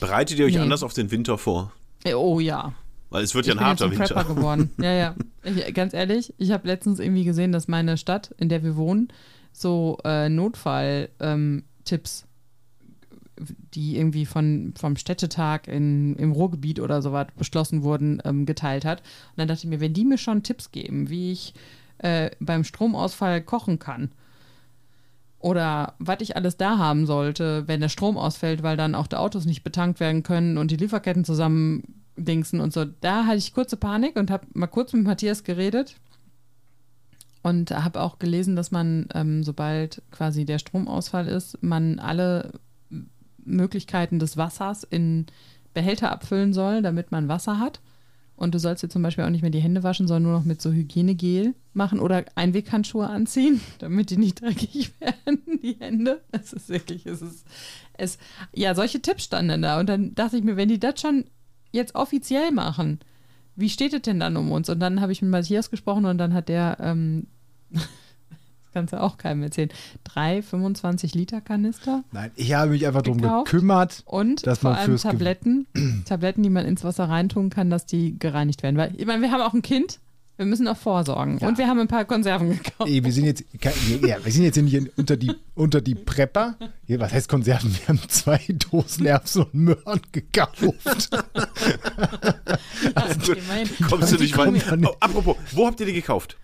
Bereitet ihr euch Nee. anders auf den Winter vor? oh ja, Weil es wird ich ja bin ein harter ein Winter. Prepper geworden. Ja, ja. Ich, ganz ehrlich, ich habe letztens irgendwie gesehen, dass meine Stadt, in der wir wohnen, so äh, Notfall-Tipps, die irgendwie von, vom Städtetag in, im Ruhrgebiet oder so was beschlossen wurden, ähm, geteilt hat. Und dann dachte ich mir, wenn die mir schon Tipps geben, wie ich äh, beim Stromausfall kochen kann, oder was ich alles da haben sollte, wenn der Strom ausfällt, weil dann auch die Autos nicht betankt werden können und die Lieferketten zusammen dingsen und so. Da hatte ich kurze Panik und habe mal kurz mit Matthias geredet und habe auch gelesen, dass man, ähm, sobald quasi der Stromausfall ist, man alle Möglichkeiten des Wassers in Behälter abfüllen soll, damit man Wasser hat. Und du sollst dir zum Beispiel auch nicht mehr die Hände waschen, sondern nur noch mit so Hygienegel machen oder Einweghandschuhe anziehen, damit die nicht dreckig werden, die Hände. Es ist wirklich, es ist, es, ja, solche Tipps standen da. Und dann dachte ich mir, wenn die das schon jetzt offiziell machen, wie steht es denn dann um uns? Und dann habe ich mit Matthias gesprochen und dann hat der, ähm, das kannst du auch keinem erzählen, drei 25 Liter Kanister Nein, ich habe mich einfach darum gekümmert. und Dass vor man allem Tabletten, Tabletten, die man ins Wasser reintun kann, dass die gereinigt werden. Weil, ich meine, wir haben auch ein Kind, wir müssen auch vorsorgen. Und wir haben ein paar Konserven gekauft. Ey, wir sind jetzt, ja, wir sind jetzt hier nicht in- unter die, unter die Prepper. Hier, was heißt Konserven? Wir haben zwei Dosen Erbsen und Möhren gekauft. Also, immerhin. kommst du nicht weit. Oh, apropos, wo habt ihr die gekauft?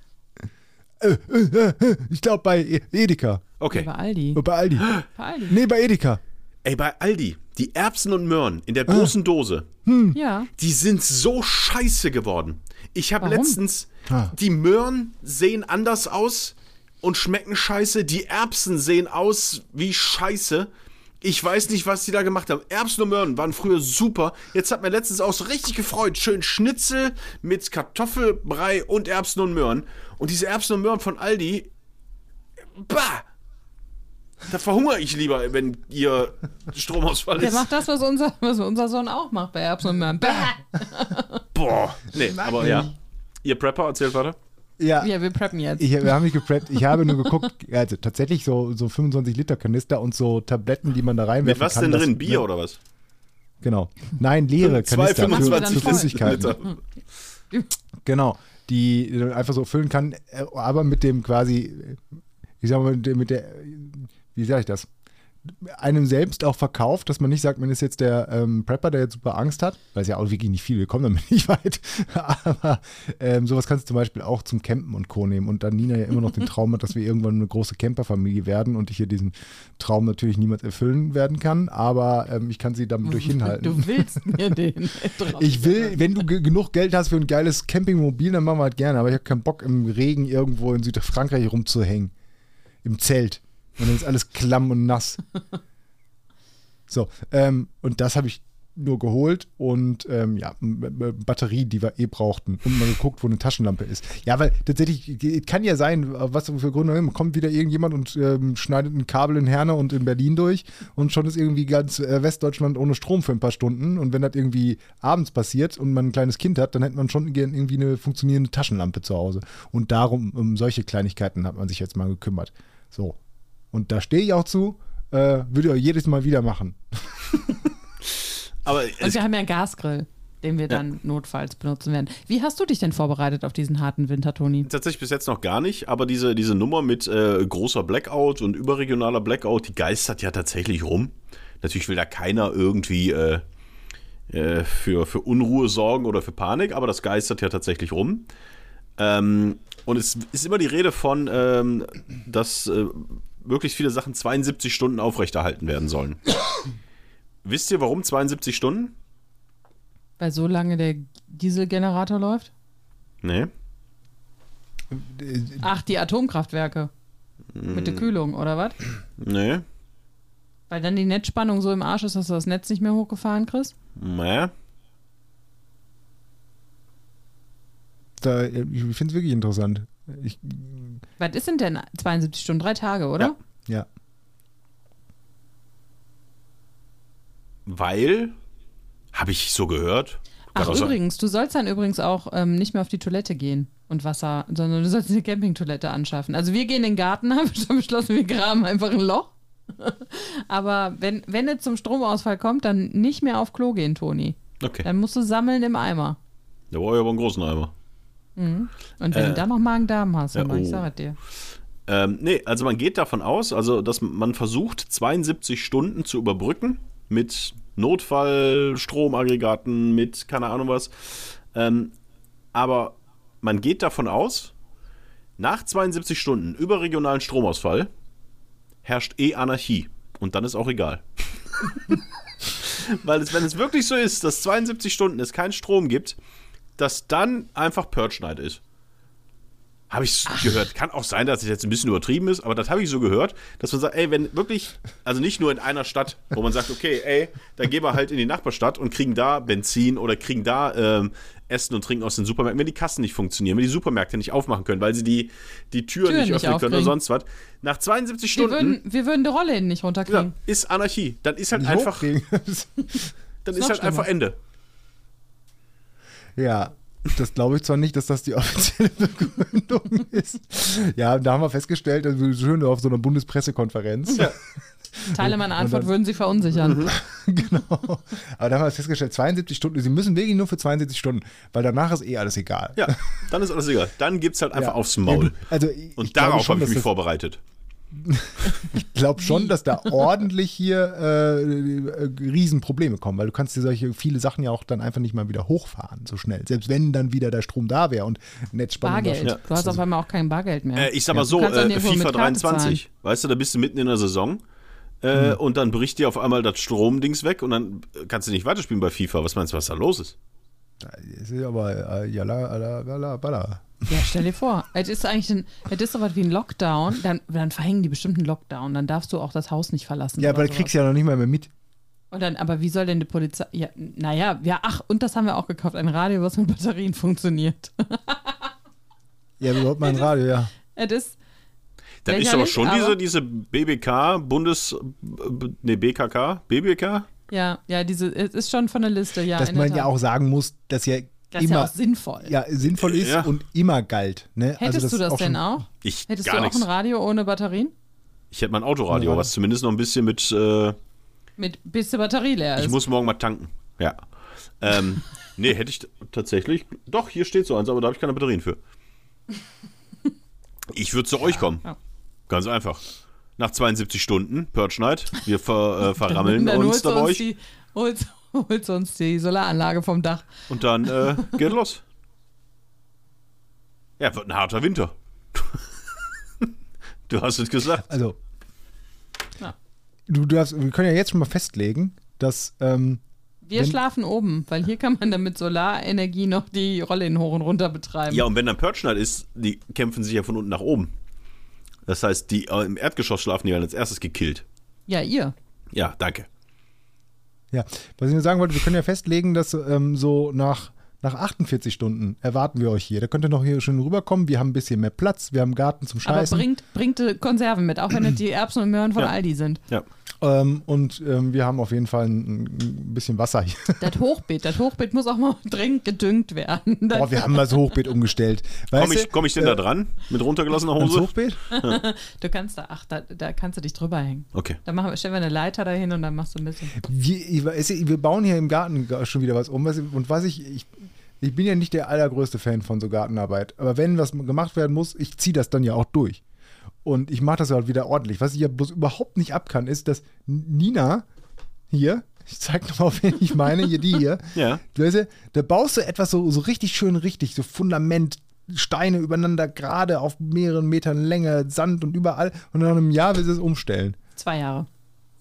Ich glaube bei E- Edeka. Okay. Bei Aldi. Bei Aldi. Bei Aldi. Nee, bei Edeka. Ey, bei Aldi, die Erbsen und Möhren in der großen Dose, Ja. die sind so scheiße geworden. Ich habe letztens, Ah. die Möhren sehen anders aus und schmecken scheiße. Die Erbsen sehen aus wie scheiße. Ich weiß nicht, was die da gemacht haben. Erbsen und Möhren waren früher super. Jetzt hat mir letztens auch so richtig gefreut. Schön Schnitzel mit Kartoffelbrei und Erbsen und Möhren. Und diese Erbsen und Möhren von Aldi, bah! Da verhungere ich lieber, wenn ihr Stromausfall Der ist. macht das, was unser, was unser Sohn auch macht bei Erbsen und Möhren. Bäh. Boah. Nee, aber ja. Ihr Prepper, erzählt weiter. Ja, Ja, wir preppen jetzt. ich, wir haben nicht gepreppt. Ich habe nur geguckt, also tatsächlich so, so 25 Liter Kanister und so Tabletten, die man da reinwerfen Mit was kann. denn drin? Bier oder was? Genau. Nein, leere Zwei Kanister für, 25 für Flüssigkeiten. Liter. Genau, die man einfach so füllen kann, äh, aber mit dem quasi, ich sag mal, der- mit der, wie sage ich das? Einem selbst auch verkauft, dass man nicht sagt, man ist jetzt der ähm, Prepper, der jetzt super Angst hat, weil es ja auch wirklich nicht viel, wir kommen damit nicht weit. Aber ähm, sowas kannst du zum Beispiel auch zum Campen und Co. nehmen. Und dann Nina ja immer noch den Traum hat, dass wir irgendwann eine große Camperfamilie werden und ich hier diesen Traum natürlich niemals erfüllen werden kann, aber ähm, ich kann sie damit durch hinhalten. Du willst mir den. Ich will, wenn du ge- genug Geld hast für ein geiles Campingmobil, dann machen wir halt gerne. Aber ich habe keinen Bock, im Regen irgendwo in Südfrankreich rumzuhängen. Im Zelt. Und dann ist alles klamm und nass. So, ähm, und das habe ich nur geholt und ähm, ja, Batterie, die wir eh brauchten und mal geguckt, wo eine Taschenlampe ist. Ja, weil tatsächlich es kann ja sein, was für Gründe kommt wieder irgendjemand und ähm, schneidet ein Kabel in Herne und in Berlin durch und schon ist irgendwie ganz äh, Westdeutschland ohne Strom für ein paar Stunden und wenn das irgendwie abends passiert und man ein kleines Kind hat, dann hätte man schon gern irgendwie eine funktionierende Taschenlampe zu Hause und darum, um solche Kleinigkeiten hat man sich jetzt mal gekümmert. So. Und da stehe ich auch zu, äh, würde ich auch jedes Mal wieder machen. Aber Und wir haben ja einen Gasgrill, den wir dann notfalls benutzen werden. Wie hast du dich denn vorbereitet auf diesen harten Winter, Toni? tatsächlich bis jetzt noch gar nicht, aber diese, diese Nummer mit äh, großer Blackout und überregionaler Blackout, die geistert ja tatsächlich rum. Natürlich will da keiner irgendwie äh, äh, für, für Unruhe sorgen oder für Panik, aber das geistert ja tatsächlich rum. Ähm, und es ist immer die Rede von, ähm, dass äh, möglichst viele Sachen 72 Stunden aufrechterhalten werden sollen. Wisst ihr, warum 72 Stunden? Weil so lange der Dieselgenerator läuft? Nee. Ach, die Atomkraftwerke. Mit der Kühlung, oder was? Nee. Weil dann die Netzspannung so im Arsch ist, dass du das Netz nicht mehr hochgefahren kriegst? Nee. Da, ich finde es wirklich interessant. Ich, Was ist denn denn 72 Stunden? Drei Tage, oder? Ja. ja. Weil, habe ich so gehört. Ach, sein. übrigens, du sollst dann übrigens auch ähm, nicht mehr auf die Toilette gehen und Wasser, sondern du sollst eine Campingtoilette anschaffen. Also wir gehen in den Garten, haben schon beschlossen, wir graben einfach ein Loch. Aber wenn, wenn es zum Stromausfall kommt, dann nicht mehr auf Klo gehen, Toni. Okay. Dann musst du sammeln im Eimer. Da brauche ich aber einen großen Eimer. Und wenn Äh, du dann noch Magen-Darm hast, dann ja, ich oh. sag es dir. Ähm, nee, also man geht davon aus, also dass man versucht, 72 Stunden zu überbrücken mit Notfallstromaggregaten, mit keine Ahnung was. Ähm, aber man geht davon aus, nach 72 Stunden überregionalen Stromausfall herrscht eh Anarchie. Und dann ist auch egal. Weil es, wenn es wirklich so ist, dass 72 Stunden es keinen Strom gibt, dass dann einfach Purge Night ist. Habe ich gehört. Kann auch sein, dass es jetzt ein bisschen übertrieben ist, aber das habe ich so gehört, dass man sagt, ey, wenn wirklich, also nicht nur in einer Stadt, wo man sagt, okay, ey, dann gehen wir halt in die Nachbarstadt und kriegen da Benzin oder kriegen da ähm, Essen und Trinken aus den Supermärkten, wenn die Kassen nicht funktionieren, wenn die Supermärkte nicht aufmachen können, weil sie die, die Türen, Türen nicht nicht öffnen können oder sonst was. Nach 72 Wir Stunden würden, wir würden die Rolle nicht ja, runterkriegen. ist Anarchie. Dann ist halt Nicht einfach, dann Ist ist halt einfach. Ende. Ja. Das glaube ich zwar nicht, dass das die offizielle Begründung ist. Ja, da haben wir festgestellt, also schön auf so einer Bundespressekonferenz. Teile meiner Antwort würden Sie verunsichern. genau. Aber da haben wir festgestellt, 72 Stunden, sie müssen wirklich nur für 72 Stunden, weil danach ist eh alles egal. Ja, dann ist alles egal. Dann gibt es halt einfach Ja. aufs Maul. Ja, also ich Und glaube darauf schon, habe ich mich das- vorbereitet. Ich glaube schon, dass da ordentlich hier äh, äh, Riesenprobleme kommen, weil du kannst dir solche viele Sachen ja auch dann einfach nicht mal wieder hochfahren so schnell. Selbst wenn dann wieder der Strom da wäre und Netzspannung. Bargeld. Ja. Du hast auf einmal auch kein Bargeld mehr. Äh, ich sag mal Du so, äh, FIFA mit Karte 23, weißt du, da bist du mitten in der Saison äh, und dann bricht dir auf einmal das Stromdings weg und dann kannst du nicht weiterspielen bei FIFA. Was meinst du, was da los ist? Das ist aber äh, jalla, alla, balla, balla. Ja, stell dir vor, es ist eigentlich ein, es ist so was wie ein Lockdown, dann, dann verhängen die bestimmt einen Lockdown, dann darfst du auch das Haus nicht verlassen. Ja, aber das kriegst du ja noch nicht mal mehr mit. Und dann, aber wie soll denn die Polizei. Ja, naja, ja, ach, und das haben wir auch gekauft, ein Radio, was mit Batterien funktioniert. Ja, überhaupt mal ein Radio, ja. Es ist. Das ist aber schon aber- diese, diese BBK, Bundes, nee, BKK, BBK? Ja, ja, diese, es ist schon von der Liste, ja. Dass man ja auch sagen muss, dass ja Das ist ja immer auch sinnvoll. ja, sinnvoll ist Ja. und immer galt. Ne? Hättest Also du das ist denn schon- auch? Ich Hättest gar du auch nichts. ein Radio ohne Batterien? Ich hätte mein Autoradio, Ja. was zumindest noch ein bisschen mit, äh, Mit bis die Batterie leer ist. ich muss morgen mal tanken. Ja. Ähm, nee, hätte ich tatsächlich, doch, hier steht so eins, aber da habe ich keine Batterien für. Ich würde zu euch kommen. Ja. Ganz einfach. Nach 72 Stunden, Purge Night, wir ver, äh, verrammeln dann uns uns, euch die, holst, holst du uns die Solaranlage vom Dach. und dann äh, geht los. Ja, wird ein harter Winter. du hast es gesagt. Also, Ja. du darfst, wir können ja jetzt schon mal festlegen, dass ähm, Wir Wenn- schlafen oben, weil hier kann man dann mit Solarenergie noch die Rollen hoch und runter betreiben. Ja, und wenn dann Purge Night ist, die kämpfen sich ja von unten nach oben. Das heißt, die äh, im Erdgeschoss schlafen, die werden als erstes gekillt. Ja, ihr. Ja, danke. Ja, was ich nur sagen wollte, wir können ja festlegen, dass ähm, so nach, nach 48 Stunden erwarten wir euch hier. Da könnt ihr noch hier schön rüberkommen. Wir haben ein bisschen mehr Platz, wir haben einen Garten zum Aber Scheißen. bringt, bringt äh, Konserven mit, auch wenn es die Erbsen und Möhren von Ja. Aldi sind. Ja. Ähm, und ähm, wir haben auf jeden Fall ein, ein bisschen Wasser hier. Das Hochbeet, das Hochbeet muss auch mal dringend gedüngt werden. Das, Boah, wir haben mal das Hochbeet umgestellt. Komme ich, komm ich denn da dran? Mit runtergelassener Hose? Hochbeet? du kannst da, ach, da, da kannst du dich drüber hängen. Okay. Da machen wir, stellen wir eine Leiter dahin und dann machst du ein bisschen. Wir, wir bauen hier im Garten schon wieder was um. Und was ich, ich, ich bin ja nicht der allergrößte Fan von so Gartenarbeit. Aber wenn was gemacht werden muss, ich ziehe das dann ja auch durch. Und ich mache das halt wieder ordentlich. Was ich ja bloß überhaupt nicht ab kann, ist, dass Nina hier, ich zeig nochmal, wen ich meine, hier die hier, Ja. du weißt ja, da baust du etwas so, so richtig schön richtig, so Fundament, Steine übereinander, gerade auf mehreren Metern Länge, Sand und überall. Und nach einem Jahr willst du es umstellen Zwei Jahre.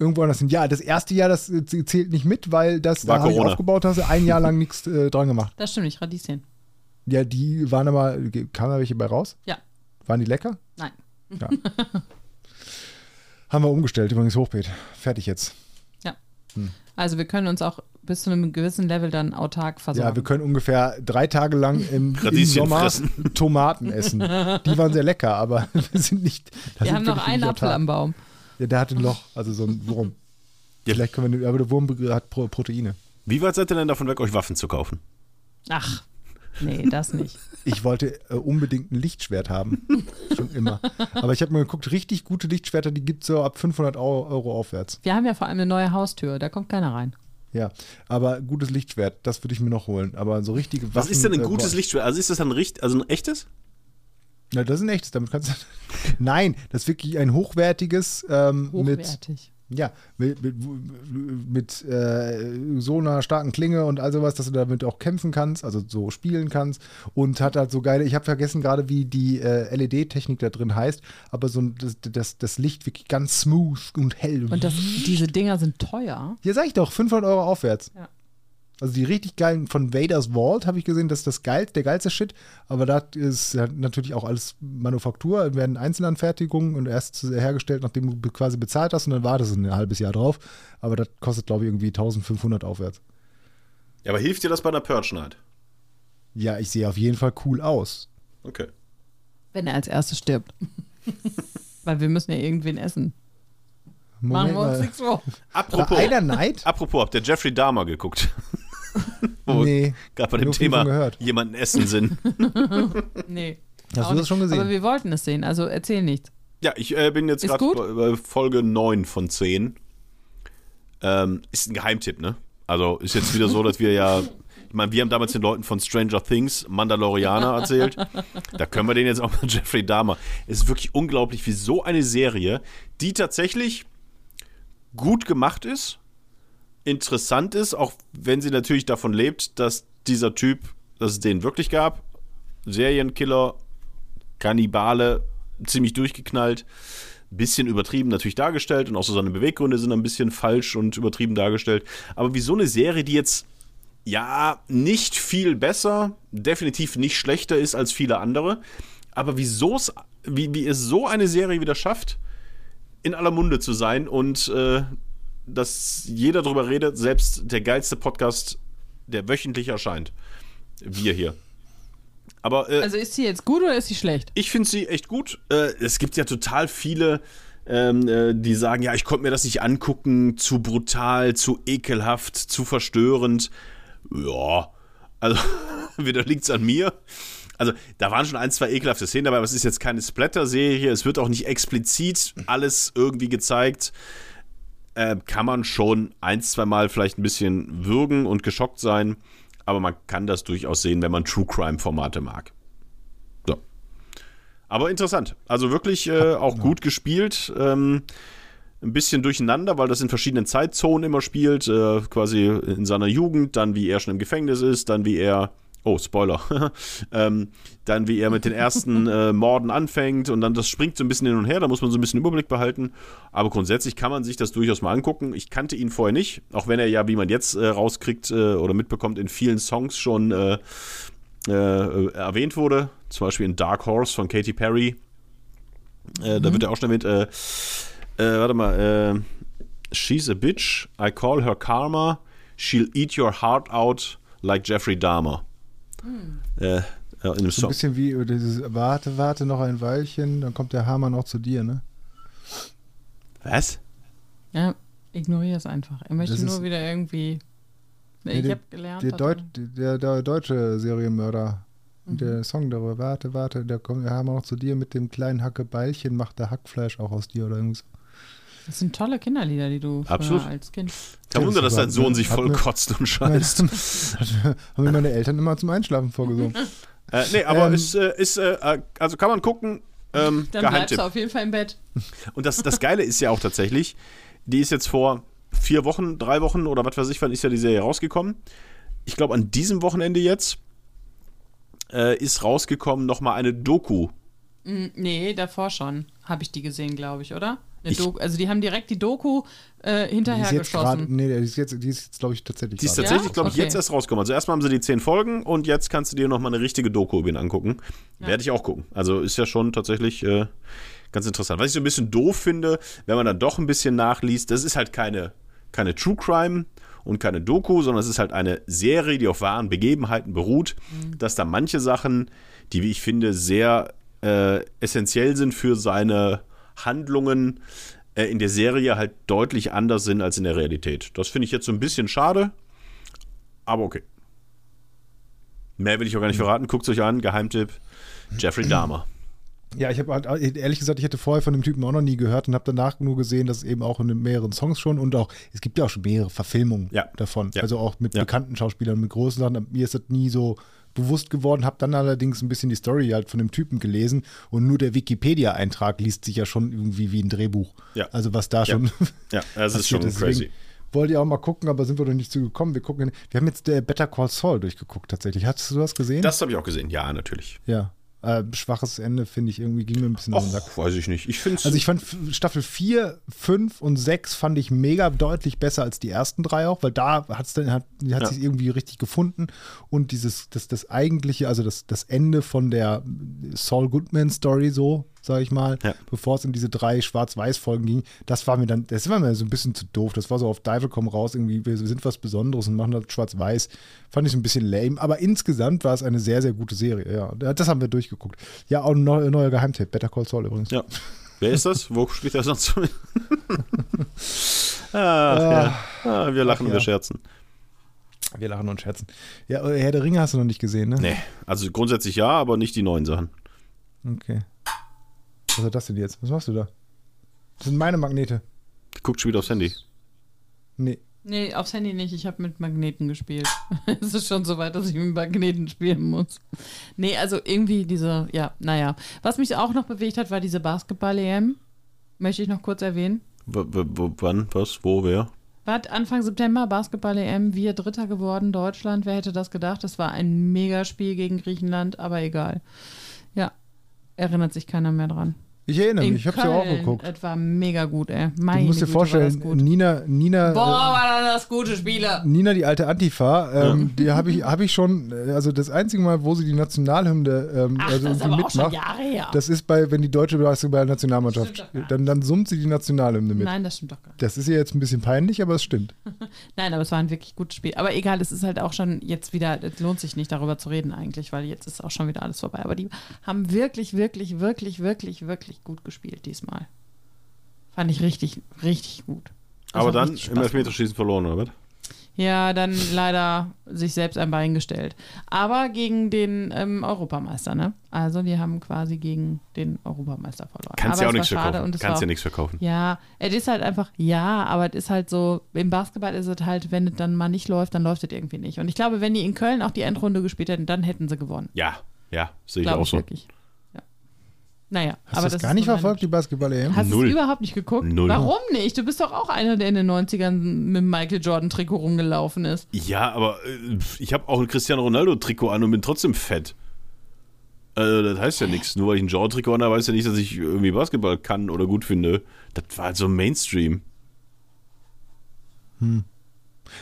Irgendwo anders hin. Ja, das erste Jahr, das äh, zählt nicht mit, weil das War da ich aufgebaut hast, ein Jahr lang nichts äh, dran gemacht. Das stimmt nicht, Radieschen. Ja, die waren aber, kamen da welche bei raus? Ja. Waren die lecker? Nein. Ja. Haben wir umgestellt, übrigens Hochbeet. Fertig jetzt. Ja. Also wir können uns auch bis zu einem gewissen Level dann autark versorgen. Ja, wir können ungefähr drei Tage lang im, im Sommer fressen. Tomaten essen. Die waren sehr lecker, aber wir sind nicht. wir sind haben noch einen Apfel autark. am Baum. Ja, der hat ein Loch, also so ein Wurm. Ja. Vielleicht können wir, aber der Wurm hat Pro Proteine. Wie weit seid ihr denn davon weg, euch Waffen zu kaufen? Ach, nee, das nicht. Ich wollte äh, unbedingt ein Lichtschwert haben. Schon immer. Aber ich habe mir geguckt, richtig gute Lichtschwerter, die gibt es so ab 500 Euro, Euro aufwärts. Wir haben ja vor allem eine neue Haustür, da kommt keiner rein. Ja, aber gutes Lichtschwert, das würde ich mir noch holen. Aber so richtige Waffen. Was ist denn ein äh, gutes boah. Lichtschwert? Also ist das ein, richt, also ein echtes? Na, das ist ein echtes, damit kannst du. Nein, das ist wirklich ein hochwertiges ähm, mit. Hochwertig. Ja, mit, mit, mit äh, so einer starken Klinge und all sowas, dass du damit auch kämpfen kannst, also so spielen kannst. Und hat halt so geile, ich habe vergessen gerade, wie die äh, LED-Technik da drin heißt, aber so das, das, das Licht wirklich ganz smooth und hell. Und das, diese Dinger sind teuer. ja, sag ich doch, 500 Euro aufwärts. Ja. Also die richtig geilen von Vader's Vault habe ich gesehen, das ist das geil, der geilste Shit. Aber da ist natürlich auch alles Manufaktur, werden Einzelanfertigungen und erst hergestellt, nachdem du quasi bezahlt hast und dann wartest du ein halbes Jahr drauf. Aber das kostet, glaube ich, irgendwie 1500 aufwärts. Ja, aber hilft dir das bei einer Purge Night? Ja, ich sehe auf jeden Fall cool aus. Okay. Wenn er als erstes stirbt. Weil wir müssen ja irgendwen essen. Machen wir uns mal. nichts vor. Apropos, einer apropos, habt ihr Jeffrey Dahmer geguckt? Wo Nee, gerade bei dem Thema jemanden essen sind. Nee. Hast du das nicht. schon gesehen? Aber wir wollten es sehen, also erzähl nichts. Ja, ich äh, bin jetzt gerade bei Folge 9 von 10. Ähm, ist ein Geheimtipp, ne? Also ist jetzt wieder so, dass wir ja, ich meine, wir haben damals den Leuten von Stranger Things Mandalorianer erzählt. Da können wir den jetzt auch mit Jeffrey Dahmer. Es ist wirklich unglaublich, wie so eine Serie, die tatsächlich gut gemacht ist, interessant ist, auch wenn sie natürlich davon lebt, dass dieser Typ, dass es den wirklich gab. Serienkiller, Kannibale, ziemlich durchgeknallt, bisschen übertrieben natürlich dargestellt und auch so seine Beweggründe sind ein bisschen falsch und übertrieben dargestellt. Aber wie so eine Serie, die jetzt ja nicht viel besser, definitiv nicht schlechter ist als viele andere, aber wieso es, wie, wie es so eine Serie wieder schafft, in aller Munde zu sein und äh, dass jeder darüber redet, selbst der geilste Podcast, der wöchentlich erscheint. Wir hier. Aber äh, Also ist sie jetzt gut oder ist sie schlecht? ich finde sie echt gut. Äh, es gibt ja total viele, ähm, äh, die sagen, ja, ich konnte mir das nicht angucken, zu brutal, zu ekelhaft, zu verstörend. Ja, also wieder liegt's an mir. Also, da waren schon ein, zwei ekelhafte Szenen dabei, aber es ist jetzt keine Splatter-Serie. Es wird auch nicht explizit alles irgendwie gezeigt. Äh, kann man schon ein, zwei Mal vielleicht ein bisschen würgen und geschockt sein. Aber man kann das durchaus sehen, wenn man True Crime-Formate mag. So. Aber interessant. Also wirklich äh, auch gut gespielt. Ähm, ein bisschen durcheinander, weil das in verschiedenen Zeitzonen immer spielt. Äh, quasi in seiner Jugend, dann wie er schon im Gefängnis ist, dann wie er. Oh, Spoiler. ähm, dann wie er mit den ersten äh, Morden anfängt und dann das springt so ein bisschen hin und her, da muss man so ein bisschen Überblick behalten. Aber grundsätzlich kann man sich das durchaus mal angucken. Ich kannte ihn vorher nicht, auch wenn er ja, wie man jetzt äh, rauskriegt äh, oder mitbekommt, in vielen Songs schon äh, äh, erwähnt wurde. Zum Beispiel in Dark Horse von Katy Perry. Äh, Da wird er auch schon erwähnt. Äh, äh, warte mal. Äh, She's a bitch. I call her karma. She'll eat your heart out like Jeffrey Dahmer. Äh, ja, in dem So ein Song. bisschen wie äh, dieses Warte, warte noch ein Weilchen, dann kommt der Hammer noch zu dir, ne? Was? Ja, ignoriere es einfach. Er möchte Das nur wieder irgendwie. Nee, ich der- habe gelernt. Der, Deut er- der, der deutsche Serienmörder. Und der Song darüber, warte, warte, der kommt der Hammer noch zu dir mit dem kleinen Hackebeilchen, macht der Hackfleisch auch aus dir oder irgendwie so. Das sind tolle Kinderlieder, die du Absolut. als Kind. Kein Wunder, das dass dein Sohn sich voll mir- kotzt und scheißt. Haben mir meine Eltern immer zum Einschlafen vorgesungen. äh, nee, aber Ähm, ist, äh, ist äh, also kann man gucken. Ähm, Dann bleibst Geheimtipp. du auf jeden Fall im Bett. Und das, das Geile ist ja auch tatsächlich, die ist jetzt vor vier Wochen, drei Wochen oder was weiß ich, wann ist ja die Serie rausgekommen. Ich glaube, an diesem Wochenende jetzt äh, ist rausgekommen nochmal eine Doku. Mm, Nee, davor schon. Habe ich die gesehen, glaube ich, oder? Eine Ich- Doku, also die haben direkt die Doku äh, Die hinterher ist jetzt gerade, geschossen. nee, die ist jetzt, die ist jetzt glaube ich, tatsächlich Die ist gerade. tatsächlich, Ja? glaube ich, Okay. jetzt erst rausgekommen. Also erstmal haben sie die zehn Folgen und jetzt kannst du dir nochmal eine richtige Doku über ihn angucken. Ja. Werde ich auch gucken. Also ist ja schon tatsächlich äh, ganz interessant. Was ich so ein bisschen doof finde, wenn man dann doch ein bisschen nachliest, das ist halt keine, keine True Crime und keine Doku, sondern es ist halt eine Serie, die auf wahren Begebenheiten beruht, dass da manche Sachen, die, wie ich finde, sehr äh, essentiell sind für seine Handlungen, äh, in der Serie halt deutlich anders sind als in der Realität. Das finde ich jetzt so ein bisschen schade, aber okay. Mehr will ich auch gar nicht verraten. Guckt euch an. Geheimtipp: Jeffrey Dahmer. Ja, ich habe halt, ehrlich gesagt, ich hätte vorher von dem Typen auch noch nie gehört und habe danach nur gesehen, dass es eben auch in den mehreren Songs schon und auch, es gibt ja auch schon mehrere Verfilmungen Ja. davon. Ja. Also auch mit Ja. bekannten Schauspielern, mit großen Sachen. Mir ist das nie so bewusst geworden, habe dann allerdings ein bisschen die Story halt von dem Typen gelesen und nur der Wikipedia-Eintrag liest sich ja schon irgendwie wie ein Drehbuch. Ja. Also was da Ja. schon Ja, das ist schon crazy. Wollte ich auch mal gucken, aber sind wir noch nicht zu gekommen. Wir gucken, wir haben jetzt der Better Call Saul durchgeguckt tatsächlich. Hattest du das gesehen? Das habe ich auch gesehen. Ja, natürlich. ja. Äh, schwaches Ende, finde ich, irgendwie ging mir ein bisschen auf den Sack. Weiß ich nicht. Ich finde Also ich fand Staffel 4, 5 und 6 fand ich mega deutlich besser als die ersten drei auch, weil da hat's dann, hat hat Ja. sich irgendwie richtig gefunden und dieses, das, das eigentliche, also das, das Ende von der Saul Goodman Story so, sage ich mal, Ja. bevor es in diese drei Schwarz-Weiß-Folgen ging, das war mir dann, das war mir so ein bisschen zu doof. Das war so auf Dive komm raus, irgendwie, wir sind was Besonderes und machen das Schwarz-Weiß. Fand ich so ein bisschen lame, aber insgesamt war es eine sehr, sehr gute Serie, ja. Das haben wir durchgeguckt. Ja, auch ein neu, neuer Geheimtipp, Better Call Saul übrigens. Ja. Wer ist das? Wo spielt er sonst? Ach, ja. ah, wir lachen und ja. wir scherzen. Wir lachen und scherzen. Ja, Herr der Ringe hast du noch nicht gesehen, ne? Nee, also grundsätzlich ja, aber nicht die neuen Sachen. Okay. Was ist das denn jetzt? Was machst du da? Das sind meine Magnete. Guckt schon wieder aufs Handy. Nee. Nee, aufs Handy nicht. Ich habe mit Magneten gespielt. es ist schon so weit, dass ich mit Magneten spielen muss. Nee, also irgendwie diese, ja, naja. Was mich auch noch bewegt hat, war diese Basketball-EM. Möchte ich noch kurz erwähnen. W w wann, was, wo, wer? War Anfang September Basketball-EM, wir Dritter geworden, Deutschland. Wer hätte das gedacht? Das war ein Megaspiel gegen Griechenland, aber egal. Ja, erinnert sich keiner mehr dran. Ich erinnere In mich, ich habe ja auch geguckt. Es war mega gut, ey. Du Meine musst dir das vorstellen. Nina, Nina, Boah, äh, war das gute Spiele. Nina, die alte Antifa, ähm, die habe ich, hab ich schon, äh, also das einzige Mal, wo sie die Nationalhymne ähm, Ach, also das ist irgendwie mitmacht, das ist bei, wenn die deutsche Basketball-Nationalmannschaft, Das dann, dann summt sie die Nationalhymne mit. Nein, das stimmt doch gar nicht. Das ist ihr jetzt ein bisschen peinlich, aber es stimmt. Nein, aber es war ein wirklich gutes Spiel. Aber egal, es ist halt auch schon jetzt wieder, es lohnt sich nicht darüber zu reden eigentlich, weil jetzt ist auch schon wieder alles vorbei. Aber die haben wirklich, wirklich, wirklich, wirklich, wirklich gut gespielt diesmal. Fand ich richtig, richtig gut. Das Aber dann im Elfmeterschießen verloren, oder was? Ja, dann leider sich selbst ein Bein gestellt. Aber gegen den ähm, Europameister, ne? Also die haben quasi gegen den Europameister verloren. Kannst aber ja auch nichts verkaufen. Kannst ja nichts verkaufen. Ja, es ist halt einfach, ja, aber es ist halt so, im Basketball ist es halt, wenn es dann mal nicht läuft, dann läuft es irgendwie nicht. Und ich glaube, wenn die in Köln auch die Endrunde gespielt hätten, dann hätten sie gewonnen. Ja, ja, sehe ich Glaube auch ich so. wirklich. Ja. Naja, Hast aber du das das gar ist nicht meine- verfolgt, die Basketball-EM? Hast du überhaupt nicht geguckt? Null. Warum nicht? Du bist doch auch einer, der in den 90ern mit dem Michael Jordan-Trikot rumgelaufen ist. Ja, aber äh, ich habe auch ein Cristiano Ronaldo-Trikot an und bin trotzdem fett. Also, das heißt ja nichts. Nur weil ich ein Jordan-Trikot an habe, heißt ja nicht, dass ich irgendwie Basketball kann oder gut finde. Das war halt so Mainstream.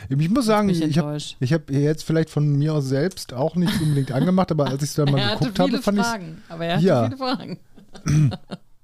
Ich muss sagen, ich habe enttäuscht. ich hab jetzt vielleicht von mir aus selbst auch nicht unbedingt angemacht, aber als ich es dann mal er hatte geguckt viele habe, fand ich Fragen, aber er hatte Ja. viele Fragen.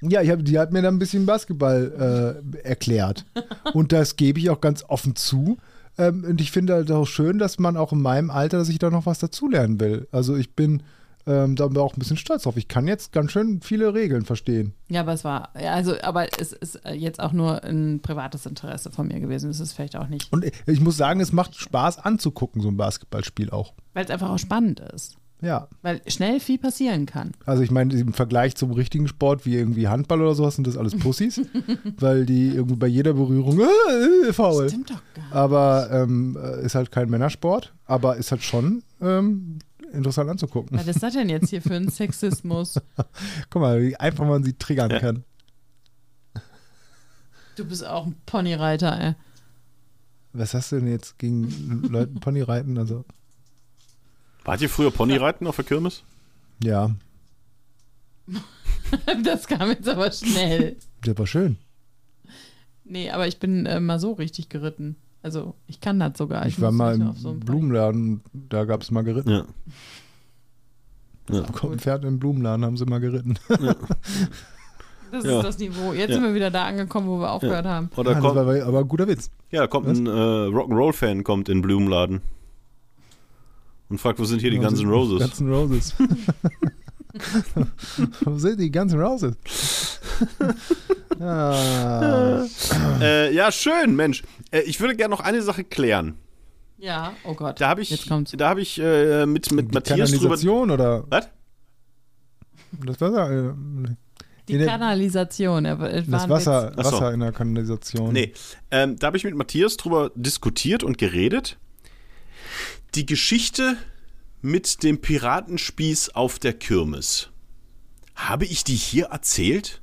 Ja, ich hab, die hat mir dann ein bisschen Basketball äh, erklärt. Und das gebe ich auch ganz offen zu. Ähm, und ich finde halt auch schön, dass man auch in meinem Alter, dass ich da noch was dazulernen will. Also ich bin ähm, da auch ein bisschen stolz drauf. Ich kann jetzt ganz schön viele Regeln verstehen. Ja, aber es war, ja, also, aber es ist äh, jetzt auch nur ein privates Interesse von mir gewesen. Es ist vielleicht auch nicht, Und ich muss sagen, es macht Spaß anzugucken, so ein Basketballspiel auch. weil es einfach auch spannend ist. Ja. Weil schnell viel passieren kann. Also ich meine, im Vergleich zum richtigen Sport wie irgendwie Handball oder sowas sind das alles Pussys, weil die irgendwie bei jeder Berührung äh, äh, faul. Stimmt doch gar nicht. Aber ähm, äh, ist halt kein Männersport, aber ist halt schon ähm, interessant anzugucken. Was ist das denn jetzt hier für ein Sexismus? Guck mal, wie einfach man sie triggern kann. Du bist auch ein Ponyreiter, ey. Was hast du denn jetzt gegen Leute Ponyreiten? Also, Wart ihr früher Ponyreiten auf der Kirmes? ja, Das kam jetzt aber schnell. das war schön. Nee, aber ich bin äh, mal so richtig geritten. Also, ich kann das sogar. Ich, war muss mal im auf so einem Blumenladen, da gab es mal geritten. Ja. Ja. Kommt ein Pferd im Blumenladen, haben sie mal geritten. Das Ja. ist das Niveau. Jetzt Ja. sind wir wieder da angekommen, wo wir aufgehört haben. Oder Ja, das kommt, war aber guter Witz. ja, da kommt ein äh, Rock'n'Roll-Fan kommt in den Blumenladen und fragt, wo sind hier die Guns N' Roses? Guns N' Roses. wo sind die Guns N' Roses? ah, Äh, ja, schön, Mensch. Äh, ich würde gerne noch eine Sache klären. Ja, oh Gott. Da habe ich, Jetzt kommt's. da habe ich äh, mit, mit die Matthias drüber. Kanalisation oder Was? das Wasser, äh, Die Kanalisation. Das Wasser. Wasser in der Kanalisation. Nee, ähm, da habe ich mit Matthias drüber diskutiert und geredet. Die Geschichte mit dem Piratenspieß auf der Kirmes. Habe ich die hier erzählt?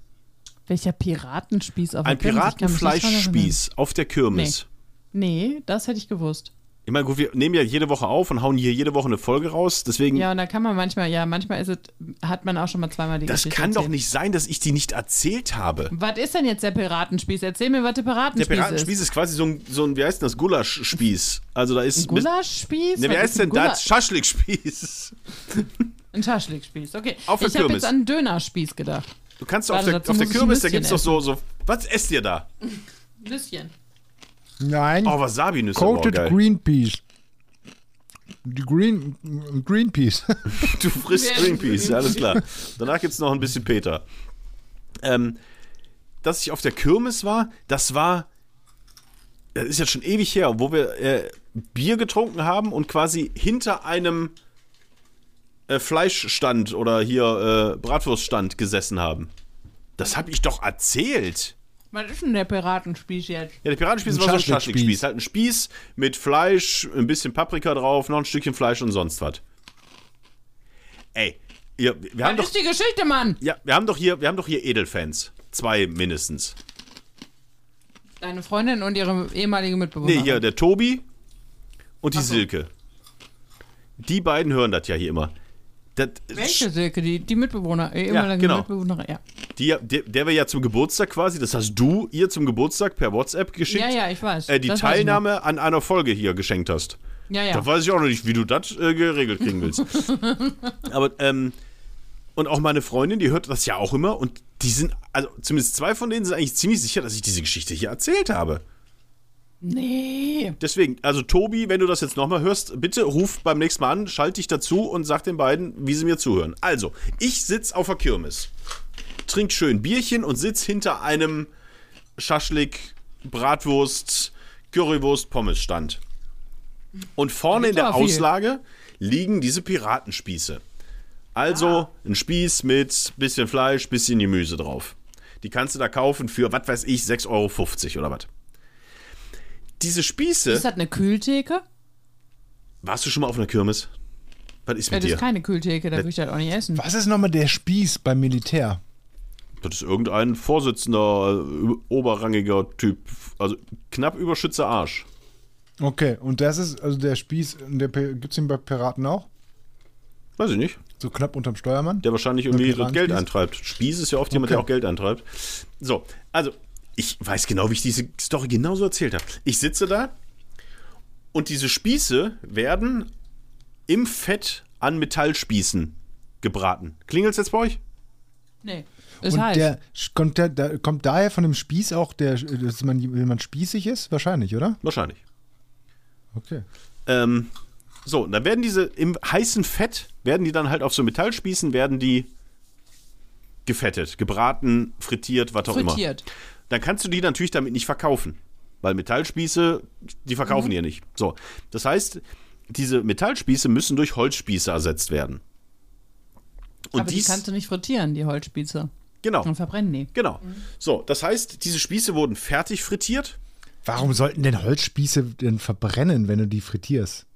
Welcher Piratenspieß auf Ein der Kirmes? Mich nicht dran Piratenfleischspieß auf der Kirmes. erinnern. Nee, das hätte ich gewusst. Ich meine, gut, wir nehmen ja jede Woche auf und hauen hier jede Woche eine Folge raus. Deswegen, Ja, und da kann man manchmal, ja, manchmal ist es, hat man auch schon mal zweimal die das Geschichte kann doch erzählt. nicht sein, dass ich die nicht erzählt habe. Was ist denn jetzt der Piratenspieß? Erzähl mir, was der Der Piratenspieß, Piratenspieß ist quasi so ein, so ein, wie heißt denn das, Gulaschspieß. Also da ist ist. Ein Gulaschspieß? Ne, wie heißt ist denn das? Schaschlikspieß. Ein Schaschlikspieß, okay. Auf der ich habe jetzt an einen Dönerspieß gedacht. Du kannst auf der, auf der Kirmes, da Nüsschen gibt's doch so, so. Was esst ihr da? Nüsschen. Nein, Oh, Wasabi-Nüsse. Coated geil. Green Peas. Die Green, Green Peas. Du frisst Greenpeace, alles klar. Danach gibt's noch ein bisschen Peter. Ähm, dass ich auf der Kirmes war, das war. Das ist jetzt schon ewig her, wo wir äh, Bier getrunken haben und quasi hinter einem äh, Fleischstand oder hier äh, Bratwurststand gesessen haben. Das habe ich doch erzählt. Was ist denn der Piratenspieß jetzt? Ja, der Piratenspieß Ein war so ein Schaschlikspieß. Halt ein Spieß mit Fleisch, ein bisschen Paprika drauf, noch ein Stückchen Fleisch und sonst was. Ey, ihr, wir haben Was doch, ist die Geschichte, Mann? ja, wir haben doch hier, wir haben doch hier Edelfans. Zwei mindestens. Deine Freundin und ihre ehemalige Mitbewohnerin. Nee, hier der Tobi und die Ach so. Silke. Die beiden hören das ja hier immer. Das, Welche Silke? Die, die Mitbewohner, äh, ehemalige genau. Mitbewohnerin, ja. Die, der, der wir ja zum Geburtstag quasi, das hast du ihr zum Geburtstag per WhatsApp geschickt, Ja, ja, ich weiß. äh, die Das weiß Teilnahme an einer Folge hier geschenkt hast. Ja, ja. Da weiß ich auch noch nicht, wie du das äh, geregelt kriegen willst. Aber, ähm, und auch meine Freundin, die hört das ja auch immer und die sind, also zumindest zwei von denen sind eigentlich ziemlich sicher, dass ich diese Geschichte hier erzählt habe. Nee. Deswegen, also Tobi, wenn du das jetzt nochmal hörst, bitte ruf beim nächsten Mal an, schalt dich dazu und sag den beiden, wie sie mir zuhören. Also, ich sitz auf der Kirmes, trink schön Bierchen und sitz hinter einem Schaschlik, Bratwurst, Currywurst, Pommesstand. Und vorne in der. Auslage liegen diese Piratenspieße. Also ein Spieß mit bisschen Fleisch, bisschen Gemüse drauf. Die kannst du da kaufen für, was weiß ich, 6,50 Euro oder was. Diese Spieße. Ist das eine Kühltheke? Warst du schon mal auf einer Kirmes? Was ist Ja, mit das dir? ist keine Kühltheke, da würde ich das auch nicht essen. Was ist nochmal der Spieß beim Militär? Das ist irgendein Vorsitzender, äh, oberrangiger Typ. Also knapp überschütze Arsch. Okay, und das ist, also der Spieß, der gibt es den bei Piraten auch? Weiß ich nicht. So knapp unterm Steuermann? Der wahrscheinlich irgendwie das? Geld eintreibt. Spieß ist ja oft jemand, der auch Geld eintreibt. So, also, ich weiß genau, wie ich diese Story genauso erzählt habe. Ich sitze da und diese Spieße werden im Fett an Metallspießen gebraten. Klingelt's jetzt bei euch? Nee. Ist und heiß. der kommt, der, da, kommt daher von dem Spieß auch, der, dass man, wenn man spießig ist? Wahrscheinlich, oder? Wahrscheinlich. Okay. Ähm, so, und dann werden diese im heißen Fett, werden die dann halt auf so Metallspießen, werden die gefettet, gebraten, frittiert, was auch immer. Frittiert. Dann kannst du die natürlich damit nicht verkaufen. Weil Metallspieße, die verkaufen die ja nicht. So, das heißt, diese Metallspieße müssen durch Holzspieße ersetzt werden. Und Aber die dies, kannst du nicht frittieren, die Holzspieße. genau, Dann verbrennen die. genau. So, das heißt, diese Spieße wurden fertig frittiert. Warum sollten denn Holzspieße denn verbrennen, wenn du die frittierst?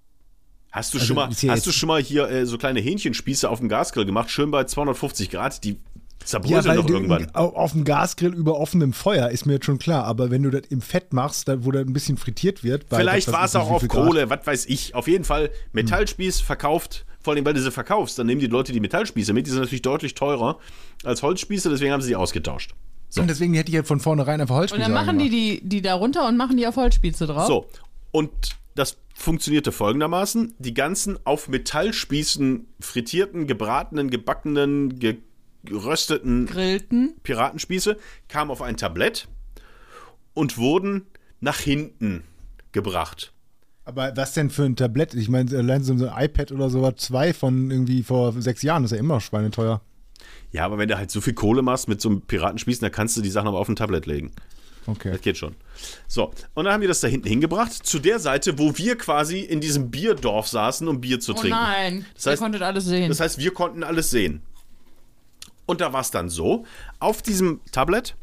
Hast du Also, schon mal, hast du schon mal hier äh, so kleine Hähnchenspieße auf dem Gasgrill gemacht, schön bei 250 Grad, die zerbröseln doch du irgendwann. au- auf dem Gasgrill über offenem Feuer ist mir jetzt schon klar, aber wenn du das im Fett machst, da, wo da ein bisschen frittiert wird, Vielleicht war es auch auf Grad. Kohle, was weiß ich. Auf jeden Fall Metallspieß verkauft, vor allem weil du sie verkaufst, dann nehmen die Leute die Metallspieße mit, die sind natürlich deutlich teurer als Holzspieße, deswegen haben sie die ausgetauscht. So. Und deswegen hätte ich ja von vornherein einfach Und Holzspieße dann machen die, die die da runter und machen die auf Holzspieße drauf. So, und das funktionierte folgendermaßen: Die ganzen auf Metallspießen frittierten, gebratenen, gebackenen, ge gerösteten Grillten. Piratenspieße kamen auf ein Tablett und wurden nach hinten gebracht. Aber was denn für ein Tablett? Ich meine, allein so ein iPad oder sowas, zwei von irgendwie vor sechs Jahren, ist ja immer schweineteuer. Ja, aber wenn du halt so viel Kohle machst mit so einem Piratenspieß, dann kannst du die Sachen aber auf ein Tablett legen. Okay. Das geht schon. So, und dann haben wir das da hinten hingebracht, zu der Seite, wo wir quasi in diesem Bierdorf saßen, um Bier zu Oh trinken. nein, Das ihr heißt- konntet alles sehen. Das heißt, wir konnten alles sehen. Und da war es dann so, auf diesem Tablet,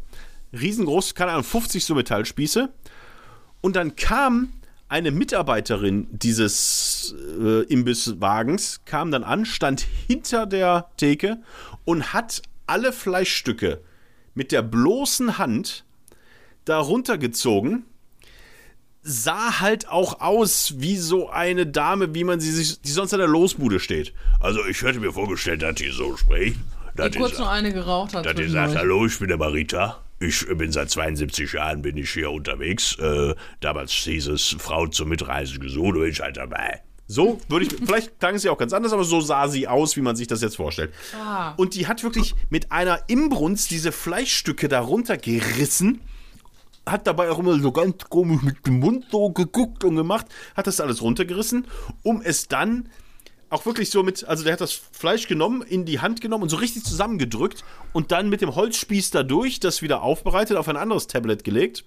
riesengroß, keine Ahnung, 50 so Metallspieße. Und dann kam eine Mitarbeiterin dieses äh, Imbisswagens, kam dann an, stand hinter der Theke und hat alle Fleischstücke mit der bloßen Hand darunter gezogen. Sah halt auch aus wie so eine Dame, wie man sie sich, die sonst an der Losbude steht. Also ich hätte mir vorgestellt, dass die so spricht. Das die kurz noch eine geraucht hat. dass zwischendurch. sagt, hallo, ich bin der Marita. Ich bin seit 72 Jahren bin ich hier unterwegs. Äh, damals hieß es, Frau zum Mitreisen gesucht, bin ich halt dabei. So würde ich, vielleicht klang sie auch ganz anders, aber so sah sie aus, wie man sich das jetzt vorstellt. Ah. Und die hat wirklich mit einer Imbrunst diese Fleischstücke darunter gerissen, hat dabei auch immer so ganz komisch mit dem Mund so geguckt und gemacht, hat das alles runtergerissen, um es dann auch wirklich so mit, also der hat das Fleisch genommen, in die Hand genommen und so richtig zusammengedrückt und dann mit dem Holzspieß dadurch das wieder aufbereitet, auf ein anderes Tablet gelegt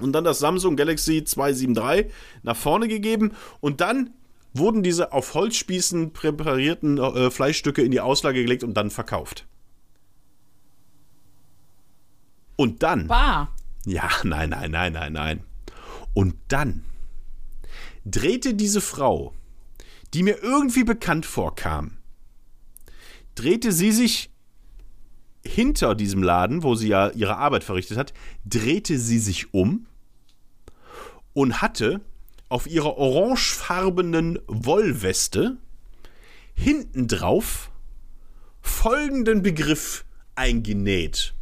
und dann das Samsung Galaxy 273 nach vorne gegeben und dann wurden diese auf Holzspießen präparierten äh, Fleischstücke in die Auslage gelegt und dann verkauft. Und dann. Bar. Ja, nein, nein, nein, nein, nein. Und dann drehte diese Frau, die mir irgendwie bekannt vorkam, drehte sie sich hinter diesem Laden, wo sie ja ihre Arbeit verrichtet hat, drehte sie sich um und hatte auf ihrer orangefarbenen Wollweste hinten drauf folgenden Begriff eingenäht.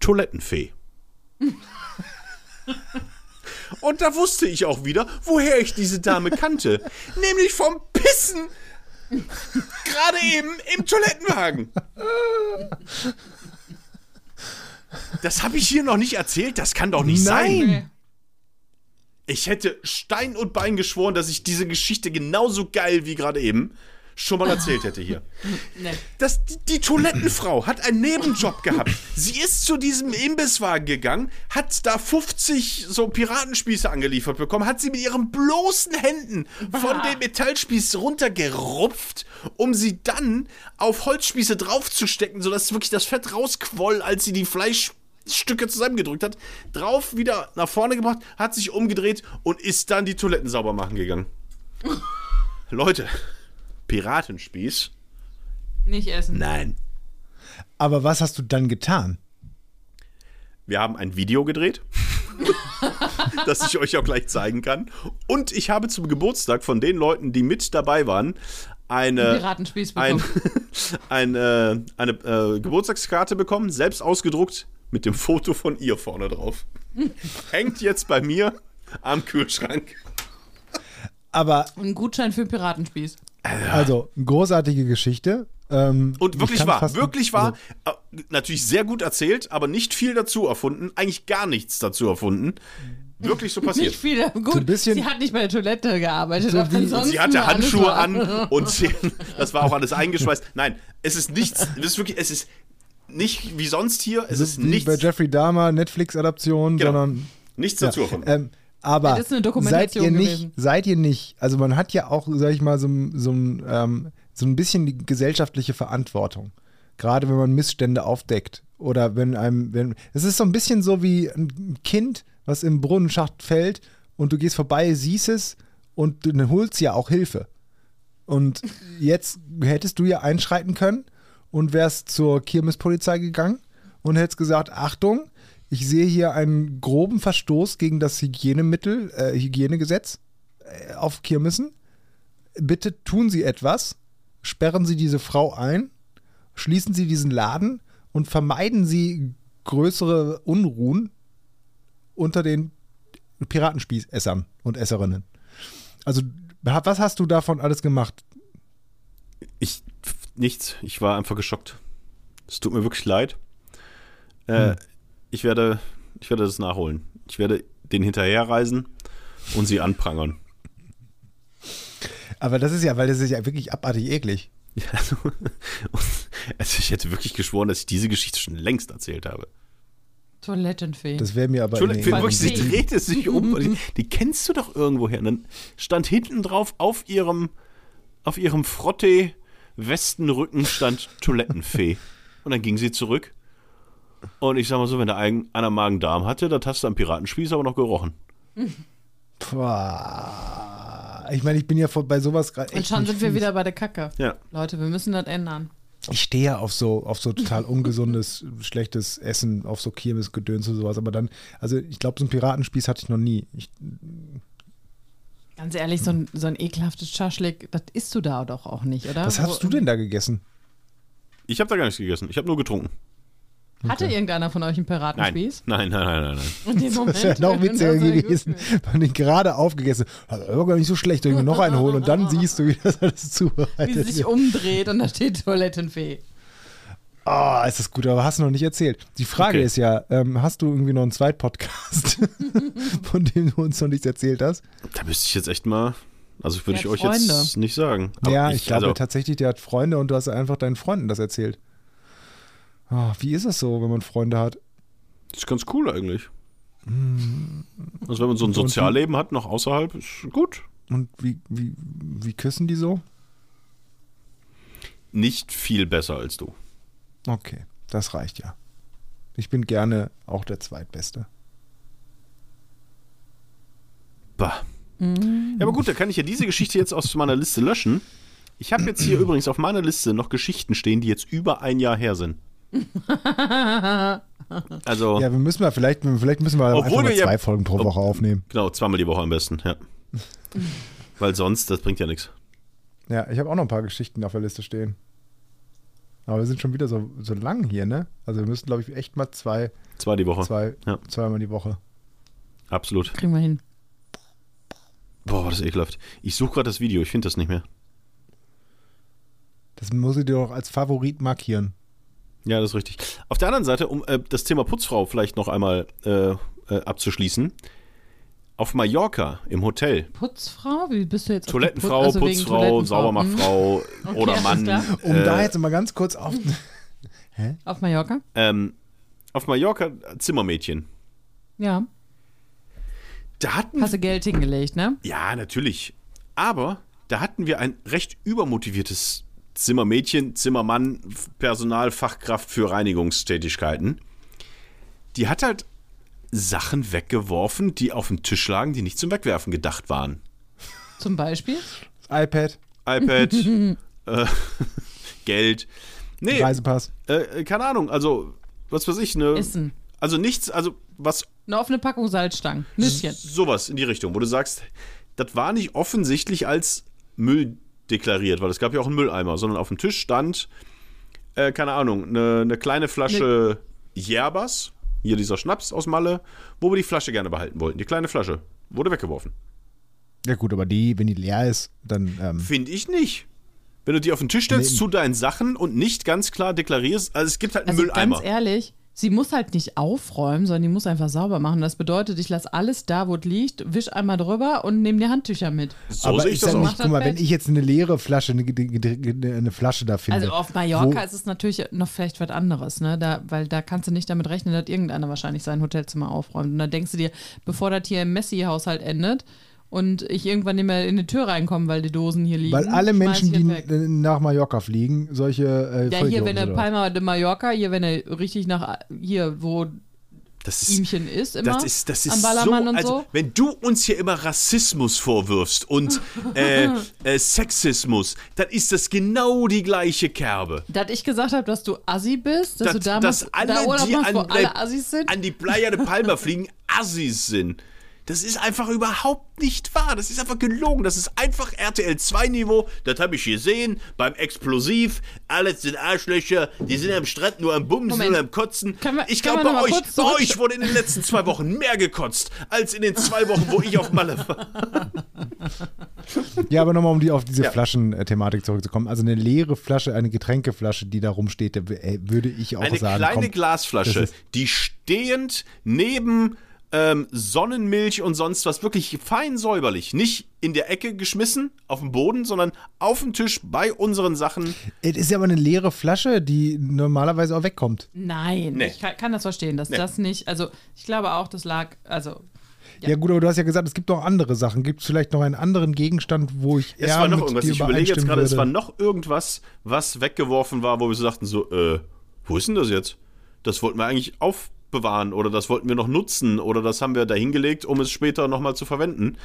Toilettenfee. Und da wusste ich auch wieder, woher ich diese Dame kannte. Nämlich vom Pissen. Gerade eben im Toilettenwagen. Das habe ich hier noch nicht erzählt. Das kann doch nicht Nein. sein. Ich hätte Stein und Bein geschworen, dass ich diese Geschichte genauso geil wie gerade eben schon mal erzählt hätte hier. Nee. Das, die, die Toilettenfrau hat einen Nebenjob gehabt. Sie ist zu diesem Imbisswagen gegangen, hat da 50 so Piratenspieße angeliefert bekommen, hat sie mit ihren bloßen Händen von dem Metallspieß runtergerupft, um sie dann auf Holzspieße draufzustecken, sodass wirklich das Fett rausquoll, als sie die Fleischstücke zusammengedrückt hat, drauf wieder nach vorne gebracht, hat sich umgedreht und ist dann die Toiletten sauber machen gegangen. Leute, Piratenspieß? Nicht essen. Nein. Aber was hast du dann getan? Wir haben ein Video gedreht, das ich euch auch gleich zeigen kann. Und ich habe zum Geburtstag von den Leuten, die mit dabei waren, eine, Piratenspieß ein, bekommen. ein, äh, eine äh, Geburtstagskarte bekommen, selbst ausgedruckt, mit dem Foto von ihr vorne drauf. Hängt jetzt bei mir am Kühlschrank. Aber Ein Gutschein für Piratenspieß. Also, großartige Geschichte. Ähm, Und ich wirklich wahr, wirklich wahr. also, Äh, natürlich sehr gut erzählt, aber nicht viel dazu erfunden. Eigentlich gar nichts dazu erfunden. Wirklich so passiert. Nicht viel. Gut, ein bisschen- sie hat nicht bei der Toilette gearbeitet. So aber wie- ansonsten Sie hatte Handschuhe an und sie, das war auch alles eingeschweißt. Nein, es ist nichts, es ist wirklich, es ist nicht wie sonst hier, es ist wie nichts, bei Jeffrey Dahmer, Netflix-Adaption, Genau. sondern nichts dazu erfunden. Ähm, aber seid ihr nicht, gewesen. seid ihr nicht, also man hat ja auch, sag ich mal, so, so, ein, ähm, so ein bisschen die gesellschaftliche Verantwortung. Gerade wenn man Missstände aufdeckt. Oder wenn einem, wenn. Es ist so ein bisschen so wie ein Kind, was im Brunnenschacht fällt und du gehst vorbei, siehst es und du holst ja auch Hilfe. Und jetzt hättest du ja einschreiten können und wärst zur Kirmespolizei gegangen und hättest gesagt, Achtung, ich sehe hier einen groben Verstoß gegen das Hygienemittel, äh, Hygienegesetz äh, auf Kirmessen. Bitte tun Sie etwas, sperren Sie diese Frau ein, schließen Sie diesen Laden und vermeiden Sie größere Unruhen unter den Piratenspießessern und Esserinnen. Also, was hast du davon alles gemacht? Ich, nichts, ich war einfach geschockt. Es tut mir wirklich leid. Äh, Ich werde, ich werde das nachholen. Ich werde den hinterherreisen und sie anprangern. Aber das ist ja, weil das ist ja wirklich abartig eklig. Ja, Also, also ich hätte wirklich geschworen, dass ich diese Geschichte schon längst erzählt habe. Toilettenfee. Das wäre mir aber. Wirklich, sie drehte sich um. und die, die kennst du doch irgendwoher. Und dann stand hinten drauf auf ihrem, auf ihrem Frottee-Westenrücken stand Toilettenfee. Und dann ging sie zurück. Und ich sag mal so, wenn der ein- einer Magen-Darm hatte, das hast du am Piratenspieß aber noch gerochen. Boah. Ich meine, ich bin ja vor, bei sowas gerade Und schon sind wir wieder bei der Kacke. Ja. Leute, wir müssen das ändern. Ich stehe ja auf so, auf so total ungesundes, schlechtes Essen, auf so Kirmesgedöns und sowas. Aber dann, also ich glaube, so einen Piratenspieß hatte ich noch nie. Ich, Ganz ehrlich, so ein, so ein ekelhaftes Schaschlik, das isst du da doch auch nicht, oder? was hast Wo- du denn da gegessen? Ich habe da gar nichts gegessen. Ich habe nur getrunken. Hatte irgendeiner von euch einen. Piratenspieß? Nein, nein, nein, nein, nein. In dem Moment. Das wäre noch witziger gewesen, wenn ich gerade aufgegessen hat aber gar nicht so schlecht, ich mir noch einen holen und dann siehst du, wie das alles Wie zubereitet sie sich umdreht und da steht Toilettenfee. Ah, ist das gut, aber hast du noch nicht erzählt. Die Frage Okay. ist ja, ähm, hast du irgendwie noch einen Zweitpodcast, von dem du uns noch nichts erzählt hast? Da müsste ich jetzt echt mal. Also würde ich euch Freunde. jetzt nicht sagen. Aber ja, ich, glaube also, tatsächlich, der hat Freunde und du hast einfach deinen Freunden das erzählt. Ah, wie ist es so, wenn man Freunde hat? Das ist ganz cool eigentlich. Also wenn man so ein Sozialleben hat, noch außerhalb, ist gut. Und wie, wie, wie küssen die so? Nicht viel besser als du. Okay, das reicht ja. Ich bin gerne auch der Zweitbeste. Bah. Ja, aber gut, da kann ich ja diese Geschichte jetzt aus meiner Liste löschen. Ich habe jetzt hier übrigens auf meiner Liste noch Geschichten stehen, die jetzt über ein Jahr her sind. Also, Ja, wir müssen mal, vielleicht, vielleicht müssen wir Obwohl einfach mal wir ja- zwei Folgen pro ob- Woche aufnehmen. genau, zweimal die Woche am besten, ja. Weil sonst, das bringt ja nichts. Ja, ich habe auch noch ein paar Geschichten auf der Liste stehen. Aber wir sind schon wieder so, so lang hier, ne? Also wir müssen, glaube ich, echt mal zwei, Zwei die Woche. zwei, Ja. zweimal die Woche. Absolut. Kriegen wir hin. Boah, das ist ekelhaft. Ich suche gerade das Video, ich finde das nicht mehr. Das muss ich dir doch als Favorit markieren. Ja, das ist richtig. Auf der anderen Seite, um äh, das Thema Putzfrau vielleicht noch einmal äh, äh, abzuschließen. Auf Mallorca im Hotel. Putzfrau? Wie bist du jetzt? auf die Toilettenfrau, Put- also Putzfrau, Toilettenfrau. Saubermachfrau Okay, oder Mann. Um äh, da jetzt mal ganz kurz auf. Hm? Auf Mallorca? ähm, auf Mallorca Zimmermädchen. Ja. Da hatten Hast du Geld hingelegt, ne? Ja, natürlich. Aber da hatten wir ein recht übermotiviertes Zimmermädchen, Zimmermann, F- Personalfachkraft für Reinigungstätigkeiten. Die hat halt Sachen weggeworfen, die auf dem Tisch lagen, die nicht zum Wegwerfen gedacht waren. Zum Beispiel. Das iPad, iPad, äh, Geld. Nee, Reisepass. äh, keine Ahnung, also, was weiß ich, ne? Essen. Also nichts, also was Eine offene Packung Salzstangen. Nüsschen. Sowas in die Richtung, wo du sagst, das war nicht offensichtlich als Müll deklariert, weil es gab ja auch einen Mülleimer, sondern auf dem Tisch stand, äh, keine Ahnung, eine, eine kleine Flasche Yerbas, hier dieser Schnaps aus Malle, wo wir die Flasche gerne behalten wollten. Die kleine Flasche wurde weggeworfen. Ja gut, aber die, wenn die leer ist, dann ähm, Finde ich nicht. Wenn du die auf den Tisch stellst Nee. zu deinen Sachen und nicht ganz klar deklarierst, also es gibt halt einen Also Mülleimer. ganz ehrlich, sie muss halt nicht aufräumen, sondern die muss einfach sauber machen. Das bedeutet, ich lasse alles da, wo es liegt, wisch einmal drüber und nehme die Handtücher mit. so aber sehe ich das auch. nicht, guck mal, wenn ich jetzt eine leere Flasche, eine, eine, Flasche da finde. Also auf Mallorca ist es natürlich noch vielleicht was anderes, ne? Da, weil da kannst du nicht damit rechnen, dass irgendeiner wahrscheinlich sein Hotelzimmer aufräumt. Und da denkst du dir, bevor das hier im Messi-Haushalt endet und ich irgendwann nicht mehr in die Tür reinkomme, weil die Dosen hier liegen. Weil alle Menschen, die weg. nach Mallorca fliegen, solche äh, Ja, hier, wenn er? Palma de Mallorca, hier, wenn er richtig nach, hier, wo Das ist, Ihmchen ist, immer Das ist, das ist am Ballermann so, und also so. wenn du uns hier immer Rassismus vorwirfst und äh, äh, Sexismus, dann ist das genau die gleiche Kerbe. Dass ich gesagt habe, dass du Assi bist, dass, Dass, du damals dass alle, da Urlaub die machst, wo an, alle Assis sind. an die Playa de Palma fliegen, Assis sind. Das ist einfach überhaupt nicht wahr. Das ist einfach gelogen. Das ist einfach RTL 2 Niveau. Das habe ich gesehen beim Explosiv. Alles sind Arschlöcher. Die sind am Strand nur am Bumsen Moment. und am Kotzen. Wir- ich glaube, bei euch, bei euch wurde in den letzten zwei Wochen mehr gekotzt, als in den zwei Wochen, wo ich auf Malle war. Ja, aber nochmal, um die, auf diese Ja. Flaschen-Thematik zurückzukommen. Also eine leere Flasche, eine Getränkeflasche, die da rumsteht, äh, würde ich auch Eine sagen. kleine komm, Glasflasche, die stehend neben ähm, Sonnenmilch und sonst was wirklich fein säuberlich, nicht in der Ecke geschmissen auf dem Boden, sondern auf dem Tisch bei unseren Sachen. Es ist ja aber eine leere Flasche, die normalerweise auch wegkommt. Nein, Nee. ich kann, kann das verstehen, dass Nee. das nicht, also ich glaube auch, das lag, also Ja. gut, aber du hast ja gesagt, es gibt noch andere Sachen. Gibt es vielleicht noch einen anderen Gegenstand, wo ich Es eher war noch mit irgendwas. dir Ich überlege jetzt gerade, es war noch irgendwas, was weggeworfen war, wo wir so sagten: so, äh, wo ist denn das jetzt? Das wollten wir eigentlich aufbewahren oder das wollten wir noch nutzen oder das haben wir dahingelegt, um es später nochmal zu verwenden.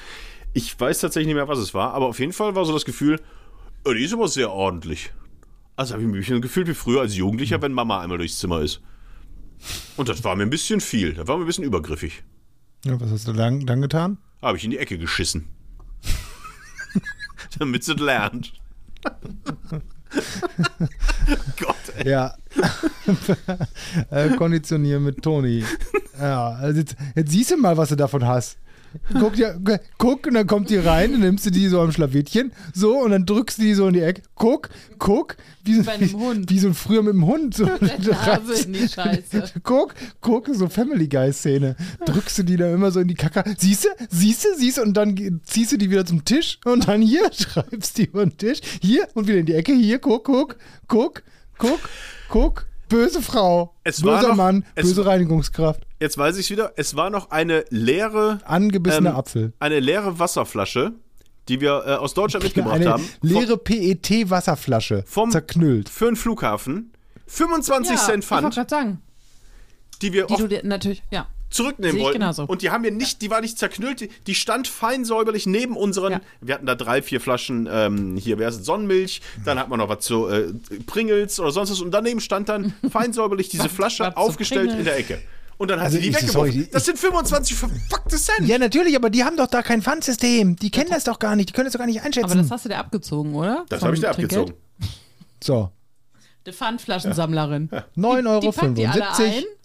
Ich weiß tatsächlich nicht mehr, was es war, aber auf jeden Fall war so das Gefühl, äh, die ist aber sehr ordentlich. Also habe ich mich ein bisschen gefühlt wie früher als Jugendlicher, wenn Mama einmal durchs Zimmer ist. Und das war mir ein bisschen viel. Das war mir ein bisschen übergriffig. Ja, was hast du dann, dann getan? Habe ich in die Ecke geschissen. Damit sie lernt. Gott, ey. Ja. äh, konditionieren mit Toni. Ja, also jetzt, jetzt siehst du mal, was du davon hast. Guck, dir, guck, und dann kommt die rein, dann nimmst du die so am Schlawittchen, so, und dann drückst du die so in die Ecke. Guck, guck, wie, einem Hund. wie so ein früher mit dem Hund. So, in die Scheiße. Guck, guck, so Family Guy-Szene. Drückst du die da immer so in die Kacke. Siehst du, siehst du, siehst du, und dann ziehst du die wieder zum Tisch und dann hier schreibst die über den Tisch. Hier und wieder in die Ecke. Hier, guck, guck, guck, guck, guck, Böse Frau, Es war böser noch- Mann, es- böse Reinigungskraft, Jetzt weiß ich wieder. Es war noch eine leere, angebissener ähm, Apfel. eine leere Wasserflasche, die wir äh, aus Deutschland mitgebracht Eine haben. leere PET-Wasserflasche, Vom- zerknüllt. Für einen Flughafen. 25 Cent Ich wollte Pfand, gerade sagen, die wir die du dir natürlich, ja. Zurücknehmen wollten. genauso. Und die haben wir nicht, die war nicht zerknüllt, die, die stand fein säuberlich neben unseren. Ja. Wir hatten da drei, vier Flaschen, ähm, hier wäre es Sonnenmilch, dann hat man noch was zu äh, Pringles oder sonst was und daneben stand dann fein säuberlich diese Flasche aufgestellt in der Ecke. Und dann hat Also sie die weggeworfen. sorry, ich- das sind 25 verfuckte Cent. Ja, natürlich, aber die haben doch da kein Pfandsystem. Die kennen das doch gar nicht. Die können das doch gar nicht einschätzen. Aber das hast du dir abgezogen, oder? das habe ich Trinkgeld? abgezogen. so, Die Pfandflaschensammlerin. 9,75 Euro. die packt die alle ein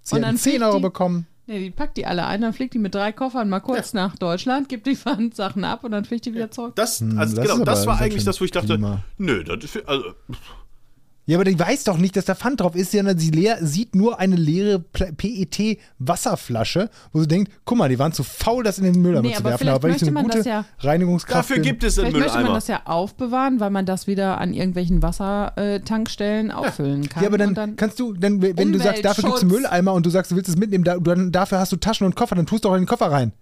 Sie und haben dann 10 fliegt Euro die- bekommen. Nee, die packt die alle ein, dann fliegt die mit drei Koffern mal kurz nach Deutschland, gibt die Pfandsachen ab und dann fliegt die wieder zurück. Das, Hm, also das genau, das war eigentlich das, wo ich dachte, Klima. nö, das ist, für- also, Ja, aber die weiß doch nicht, dass da Pfand drauf ist, sondern sie leer, sieht nur eine leere PET-Wasserflasche, wo sie denkt, guck mal, die waren zu faul, das in den Mülleimer Nee, zu aber werfen. vielleicht Aber weil ich so eine möchte man gute das ja- Reinigungskraft dafür gibt es einen Vielleicht möchte man Mülleimer. das ja aufbewahren, weil man das wieder an irgendwelchen Wassertankstellen auffüllen kann. Ja, aber dann, und dann kannst du, dann, wenn du sagst, dafür gibt es einen. Mülleimer und du sagst, du willst es mitnehmen, da, dann, dafür hast du Taschen und Koffer, dann tust du auch in den Koffer rein.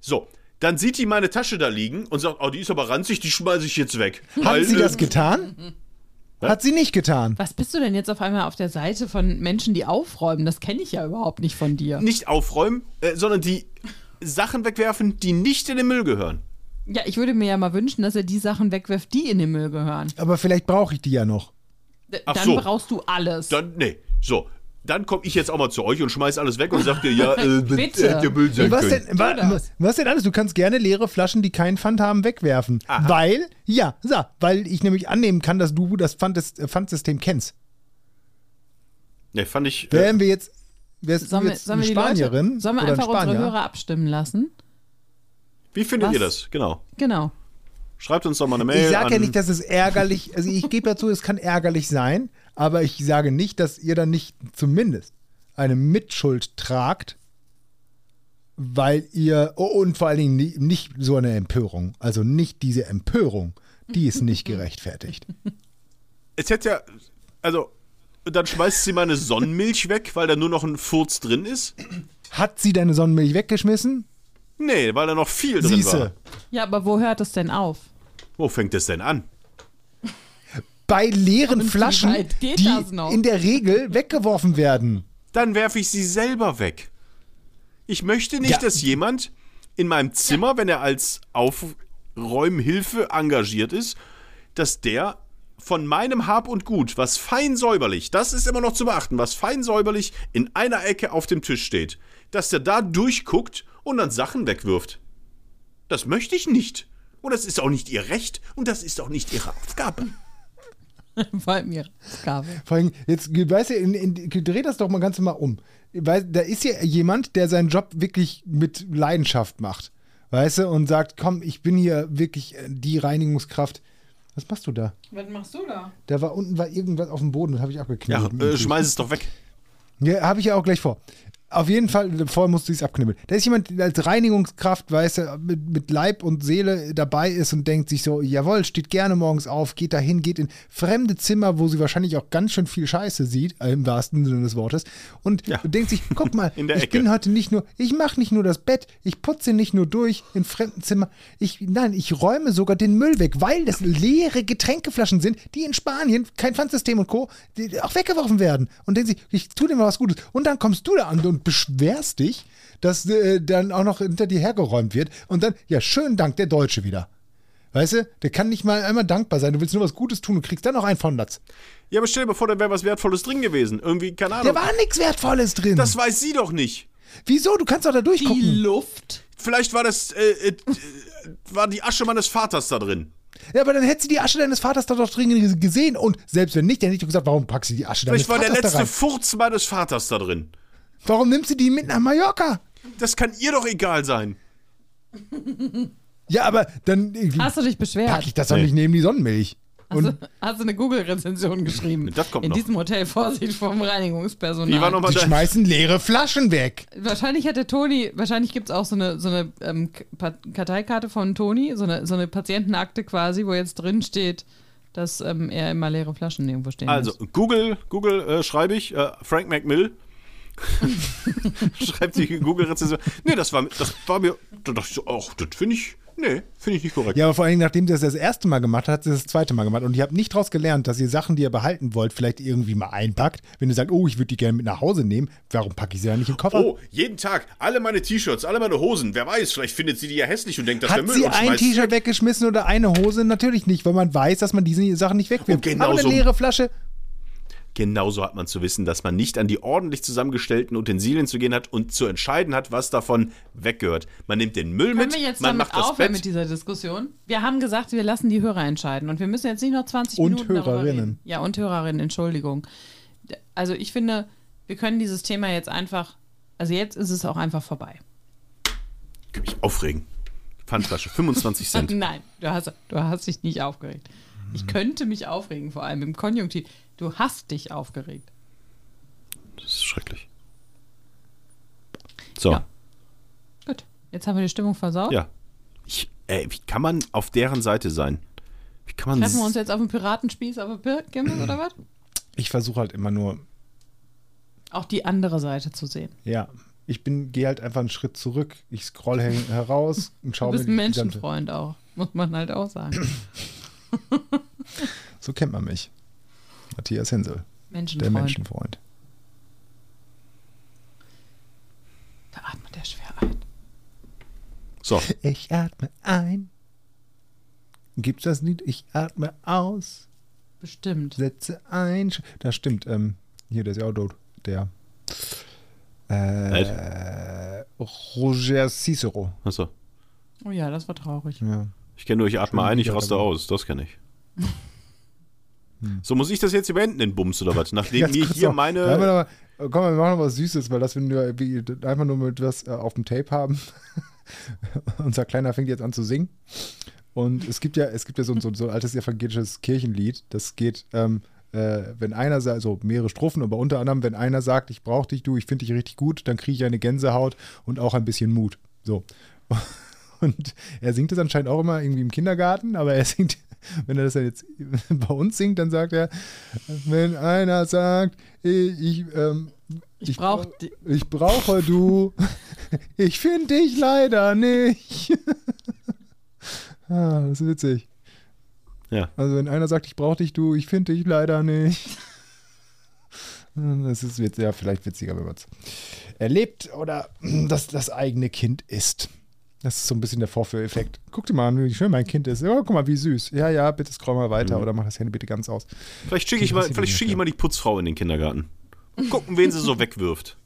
So, dann sieht die meine Tasche da liegen und sagt, oh, die ist aber ranzig, die schmeiße ich jetzt weg. Hat Weil, sie das äh, Hat sie nicht getan. Was bist du denn jetzt auf einmal auf der Seite von Menschen, die aufräumen? Das kenne ich ja überhaupt nicht von dir. Nicht aufräumen, äh, sondern die Sachen wegwerfen, die nicht in den Müll gehören. Ja, ich würde mir ja mal wünschen, dass er die Sachen wegwirft, die in den Müll gehören. Aber vielleicht brauche ich die ja noch. D Ach dann so. brauchst du alles. Dann, nee, so. Dann komme ich jetzt auch mal zu euch und schmeiß alles weg und sag dir, ja, äh, Bitte. hätte Müll sein was, können. denn, wa, was denn alles? Du kannst gerne leere Flaschen, die keinen Pfand haben, wegwerfen. Weil, ja, so, weil ich nämlich annehmen kann, dass du das äh, Pfandsystem kennst. Nee, fand ich. Äh, Wären wir jetzt, wärst sollen du jetzt sollen eine wir die Spanierin Leute, sollen wir einfach unsere Spanier? Hörer abstimmen lassen? wie findet was? ihr das? Genau. Genau. Schreibt uns doch mal eine Mail. Ich sage ja nicht, dass es ärgerlich, also ich gebe dazu, es kann ärgerlich sein, aber ich sage nicht, dass ihr dann nicht zumindest eine Mitschuld tragt, weil ihr, oh, und vor allen Dingen nie- nicht so eine Empörung, also nicht diese Empörung, die ist nicht gerechtfertigt. Es hätte ja. Also, dann schmeißt sie meine Sonnenmilch weg, weil da nur noch ein Furz drin ist. Hat sie deine Sonnenmilch weggeschmissen? Nee, weil da noch viel drin war. Siehste, Ja, aber wo hört es denn auf? Wo fängt es denn an? Bei leeren Und Flaschen, die das noch? in der Regel weggeworfen werden. Dann werfe ich sie selber weg. Ich möchte nicht, Ja. dass jemand in meinem Zimmer, wenn er als Aufräumhilfe engagiert ist, dass der von meinem Hab und Gut, was fein säuberlich, das ist immer noch zu beachten, was fein säuberlich in einer Ecke auf dem Tisch steht, dass der da durchguckt und dann Sachen wegwirft. Das möchte ich nicht. Und das ist auch nicht ihr Recht und das ist auch nicht ihre Aufgabe. Bei mir. Gabe. Vor allem, jetzt, weißt du, in, in, dreh das doch mal ganz mal um. Weil da ist ja jemand, der seinen Job wirklich mit Leidenschaft macht. Weißt du, und sagt, komm, ich bin hier wirklich äh, die Reinigungskraft. Was machst du da? Was machst du da? Da war unten war irgendwas auf dem Boden, das habe ich Ja, abgeknibbelt. äh, schmeiß es doch weg. Ja, habe ich ja auch gleich vor. Auf jeden Fall, vorher musst du es abknibbeln. Da ist jemand, der als Reinigungskraft, weißt du, mit, mit Leib und Seele dabei ist und denkt sich so, jawohl, steht gerne morgens auf, geht dahin, geht in fremde Zimmer, wo sie wahrscheinlich auch ganz schön viel Scheiße sieht, äh, im wahrsten Sinne des Wortes, und Ja. denkt sich, guck mal, ich Ecke. bin heute nicht nur, ich mache nicht nur das Bett, ich putze nicht nur durch in fremden Zimmer, ich, nein, ich räume sogar den Müll weg, weil das leere Getränkeflaschen sind, die in Spanien, kein Pfandsystem und Co., auch weggeworfen werden. Und denkt sich, ich tue dir mal was Gutes. Und dann kommst du da an und beschwerst dich, dass äh, dann auch noch hinter dir hergeräumt wird. Und dann, ja, schönen Dank, der Deutsche wieder. Weißt du, der kann nicht mal einmal dankbar sein. Du willst nur was Gutes tun und kriegst dann noch ein von Latz. Ja, aber stell dir mal vor, da wäre was Wertvolles drin gewesen. Irgendwie, keine Ahnung. Da war nichts Wertvolles drin. Das weiß sie doch nicht. Wieso? Du kannst doch da Die durchgucken. Luft. Vielleicht war das, äh, äh, war die Asche meines Vaters da drin. Ja, aber dann hätte sie die Asche deines Vaters da doch drin gesehen. Und selbst wenn nicht, dann hätte ich gesagt, warum packst du die Asche deines Vielleicht war der Vaters da letzte rein? Furz meines Vaters da drin. Warum nimmst du die mit nach Mallorca? Das kann ihr doch egal sein. Ja, aber dann äh, Hast du dich beschwert? pack ich das doch Nee. nicht neben die Sonnenmilch. Hast, Und du, hast du eine Google-Rezension geschrieben? Das kommt In noch. diesem Hotel Vorsicht vom Reinigungspersonal. Wie war nochmal die dein. schmeißen leere Flaschen weg. Wahrscheinlich hat der Toni, wahrscheinlich gibt es auch so eine, so eine ähm, K- Pa- Karteikarte von Toni, so eine, so eine Patientenakte quasi, wo jetzt drin steht, dass ähm, er immer leere Flaschen irgendwo stehen Also, lässt. Google, Google äh, schreibe ich, äh, Frank McMill. Schreibt die Google-Rezension. Nee, das war, das war mir, da dachte ich so, ach, das finde ich, nee, finde ich nicht korrekt. Ja, aber vor allem, nachdem sie das das erste Mal gemacht hat, hat sie das, das zweite Mal gemacht. Und ihr habt nicht daraus gelernt, dass ihr Sachen, die ihr behalten wollt, vielleicht irgendwie mal einpackt. Wenn ihr sagt, oh, ich würde die gerne mit nach Hause nehmen, warum packe ich sie ja nicht in den Koffer? Oh, jeden Tag, alle meine T-Shirts, alle meine Hosen. Wer weiß, vielleicht findet sie die ja hässlich und denkt, das wäre Hat Müll sie und ein T-Shirt weggeschmissen oder eine Hose? Natürlich nicht, weil man weiß, dass man diese Sachen nicht wegwirft. Genau aber eine so- leere Flasche, Genauso hat man zu wissen, dass man nicht an die ordentlich zusammengestellten Utensilien zu gehen hat und zu entscheiden hat, was davon weggehört. Man nimmt den Müll Können mit, wir jetzt man damit macht das aufhören Bett. mit dieser Diskussion? Wir haben gesagt, wir lassen die Hörer entscheiden. Und wir müssen jetzt nicht noch 20 Und Minuten Hörerinnen. reden. Ja, und Hörerinnen, Entschuldigung. Also ich finde, wir können dieses Thema jetzt einfach, also jetzt ist es auch einfach vorbei. Ich kann mich aufregen. Pfandflasche, 25 Cent. Nein, du hast, du hast dich nicht aufgeregt. Ich könnte mich aufregen, vor allem im Konjunktiv. Du hast dich aufgeregt. Das ist schrecklich. So, Ja. ja. Gut, jetzt haben wir die Stimmung versaut. Ich, ey, wie kann man auf deren Seite sein? Wie kann man Treffen wir uns jetzt auf dem Piratenspieß auf der Kirmes oder was? ich versuche halt immer nur, Auch die andere Seite zu sehen. ja, ich bin, gehe halt einfach einen Schritt zurück. Ich scroll her, heraus und Du schaue bist mir ein Menschenfreund auch, muss man halt auch sagen. So kennt man mich. Matthias Hensel, der Menschenfreund. Menschenfreund. Da atmet der schwer ein. So, Ich atme ein. Gibt's das Lied? Ich atme aus. Bestimmt. Setze ein. Das stimmt. Ähm, hier, der ist ja auch tot. Der. Äh, Roger Cicero. achso. Oh ja, das war traurig. Ja. Ich kenne nur, ich atme ein, ich raste aus. Das kenne ich. So, muss ich das jetzt beenden, den Bums oder was? Nachdem kurz hier noch. meine. Ja, mal- komm, wir machen noch was Süßes, weil das, wenn wir einfach nur mit was äh, auf dem Tape haben. Unser Kleiner fängt jetzt an zu singen. Und es gibt ja, es gibt ja so, ein- so, so ein altes evangelisches Kirchenlied, das geht, ähm, äh, wenn einer sagt, also mehrere Strophen, aber unter anderem, wenn einer sagt, ich brauche dich, du, ich finde dich richtig gut, dann kriege ich eine Gänsehaut und auch ein bisschen Mut. So. Und er singt es anscheinend auch immer irgendwie im Kindergarten, aber er singt, wenn er das dann jetzt bei uns singt, dann sagt er, wenn einer sagt, ich, ich, ähm, Ich brauch die- ich brauche du, ich finde dich leider nicht. ah, das ist witzig. Ja. Also wenn einer sagt, ich brauche dich du, ich finde dich leider nicht. Das ist ja vielleicht witziger, wenn man es erlebt oder dass das eigene Kind ist. Das ist so ein bisschen der Vorführeffekt. Guck dir mal an, wie schön mein Kind ist. Oh, guck mal, wie süß. Ja, ja, bitte scroll mal weiter oder mach das Handy bitte ganz aus. Vielleicht schicke ich, mal, vielleicht schicke ich ja. mal die Putzfrau in den Kindergarten. Und gucken, wen sie so wegwirft.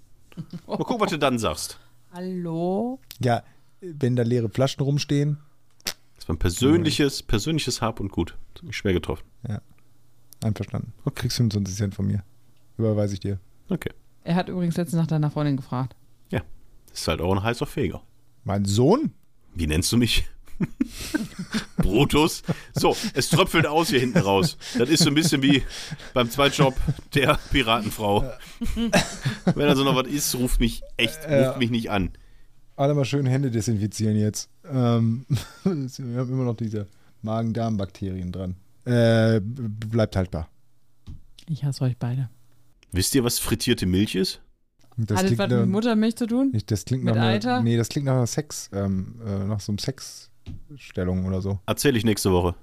Mal gucken, was du dann sagst. Hallo? Ja, wenn da leere Flaschen rumstehen, Das war ein persönliches, persönliches Hab und Gut. Das hat mich schwer getroffen. einverstanden. Kriegst 25 Cent von mir. Überweise ich dir. Okay. Er hat übrigens letztens nach deiner Freundin gefragt. Ja. Das ist halt auch ein heißer Feger. Mein Sohn? Wie nennst du mich? Brutus. So, es tröpfelt aus hier hinten raus. Das ist so ein bisschen wie beim Zweitjob der Piratenfrau. Wenn also noch was ist, ruft mich echt, ruft mich nicht an. Alle mal schön Hände desinfizieren jetzt. Ähm, wir haben immer noch diese Magen-Darm-Bakterien dran. Äh, bleibt haltbar. Ich hasse euch beide. Wisst ihr, was frittierte Milch ist? Das Hat das klingt, was nach- mit Muttermilch zu tun? nicht, das klingt mit nach einer, Eiter? Nee, das klingt nach einer Sex, ähm, äh, nach so einem Sexstellung oder so. Erzähle ich nächste Woche.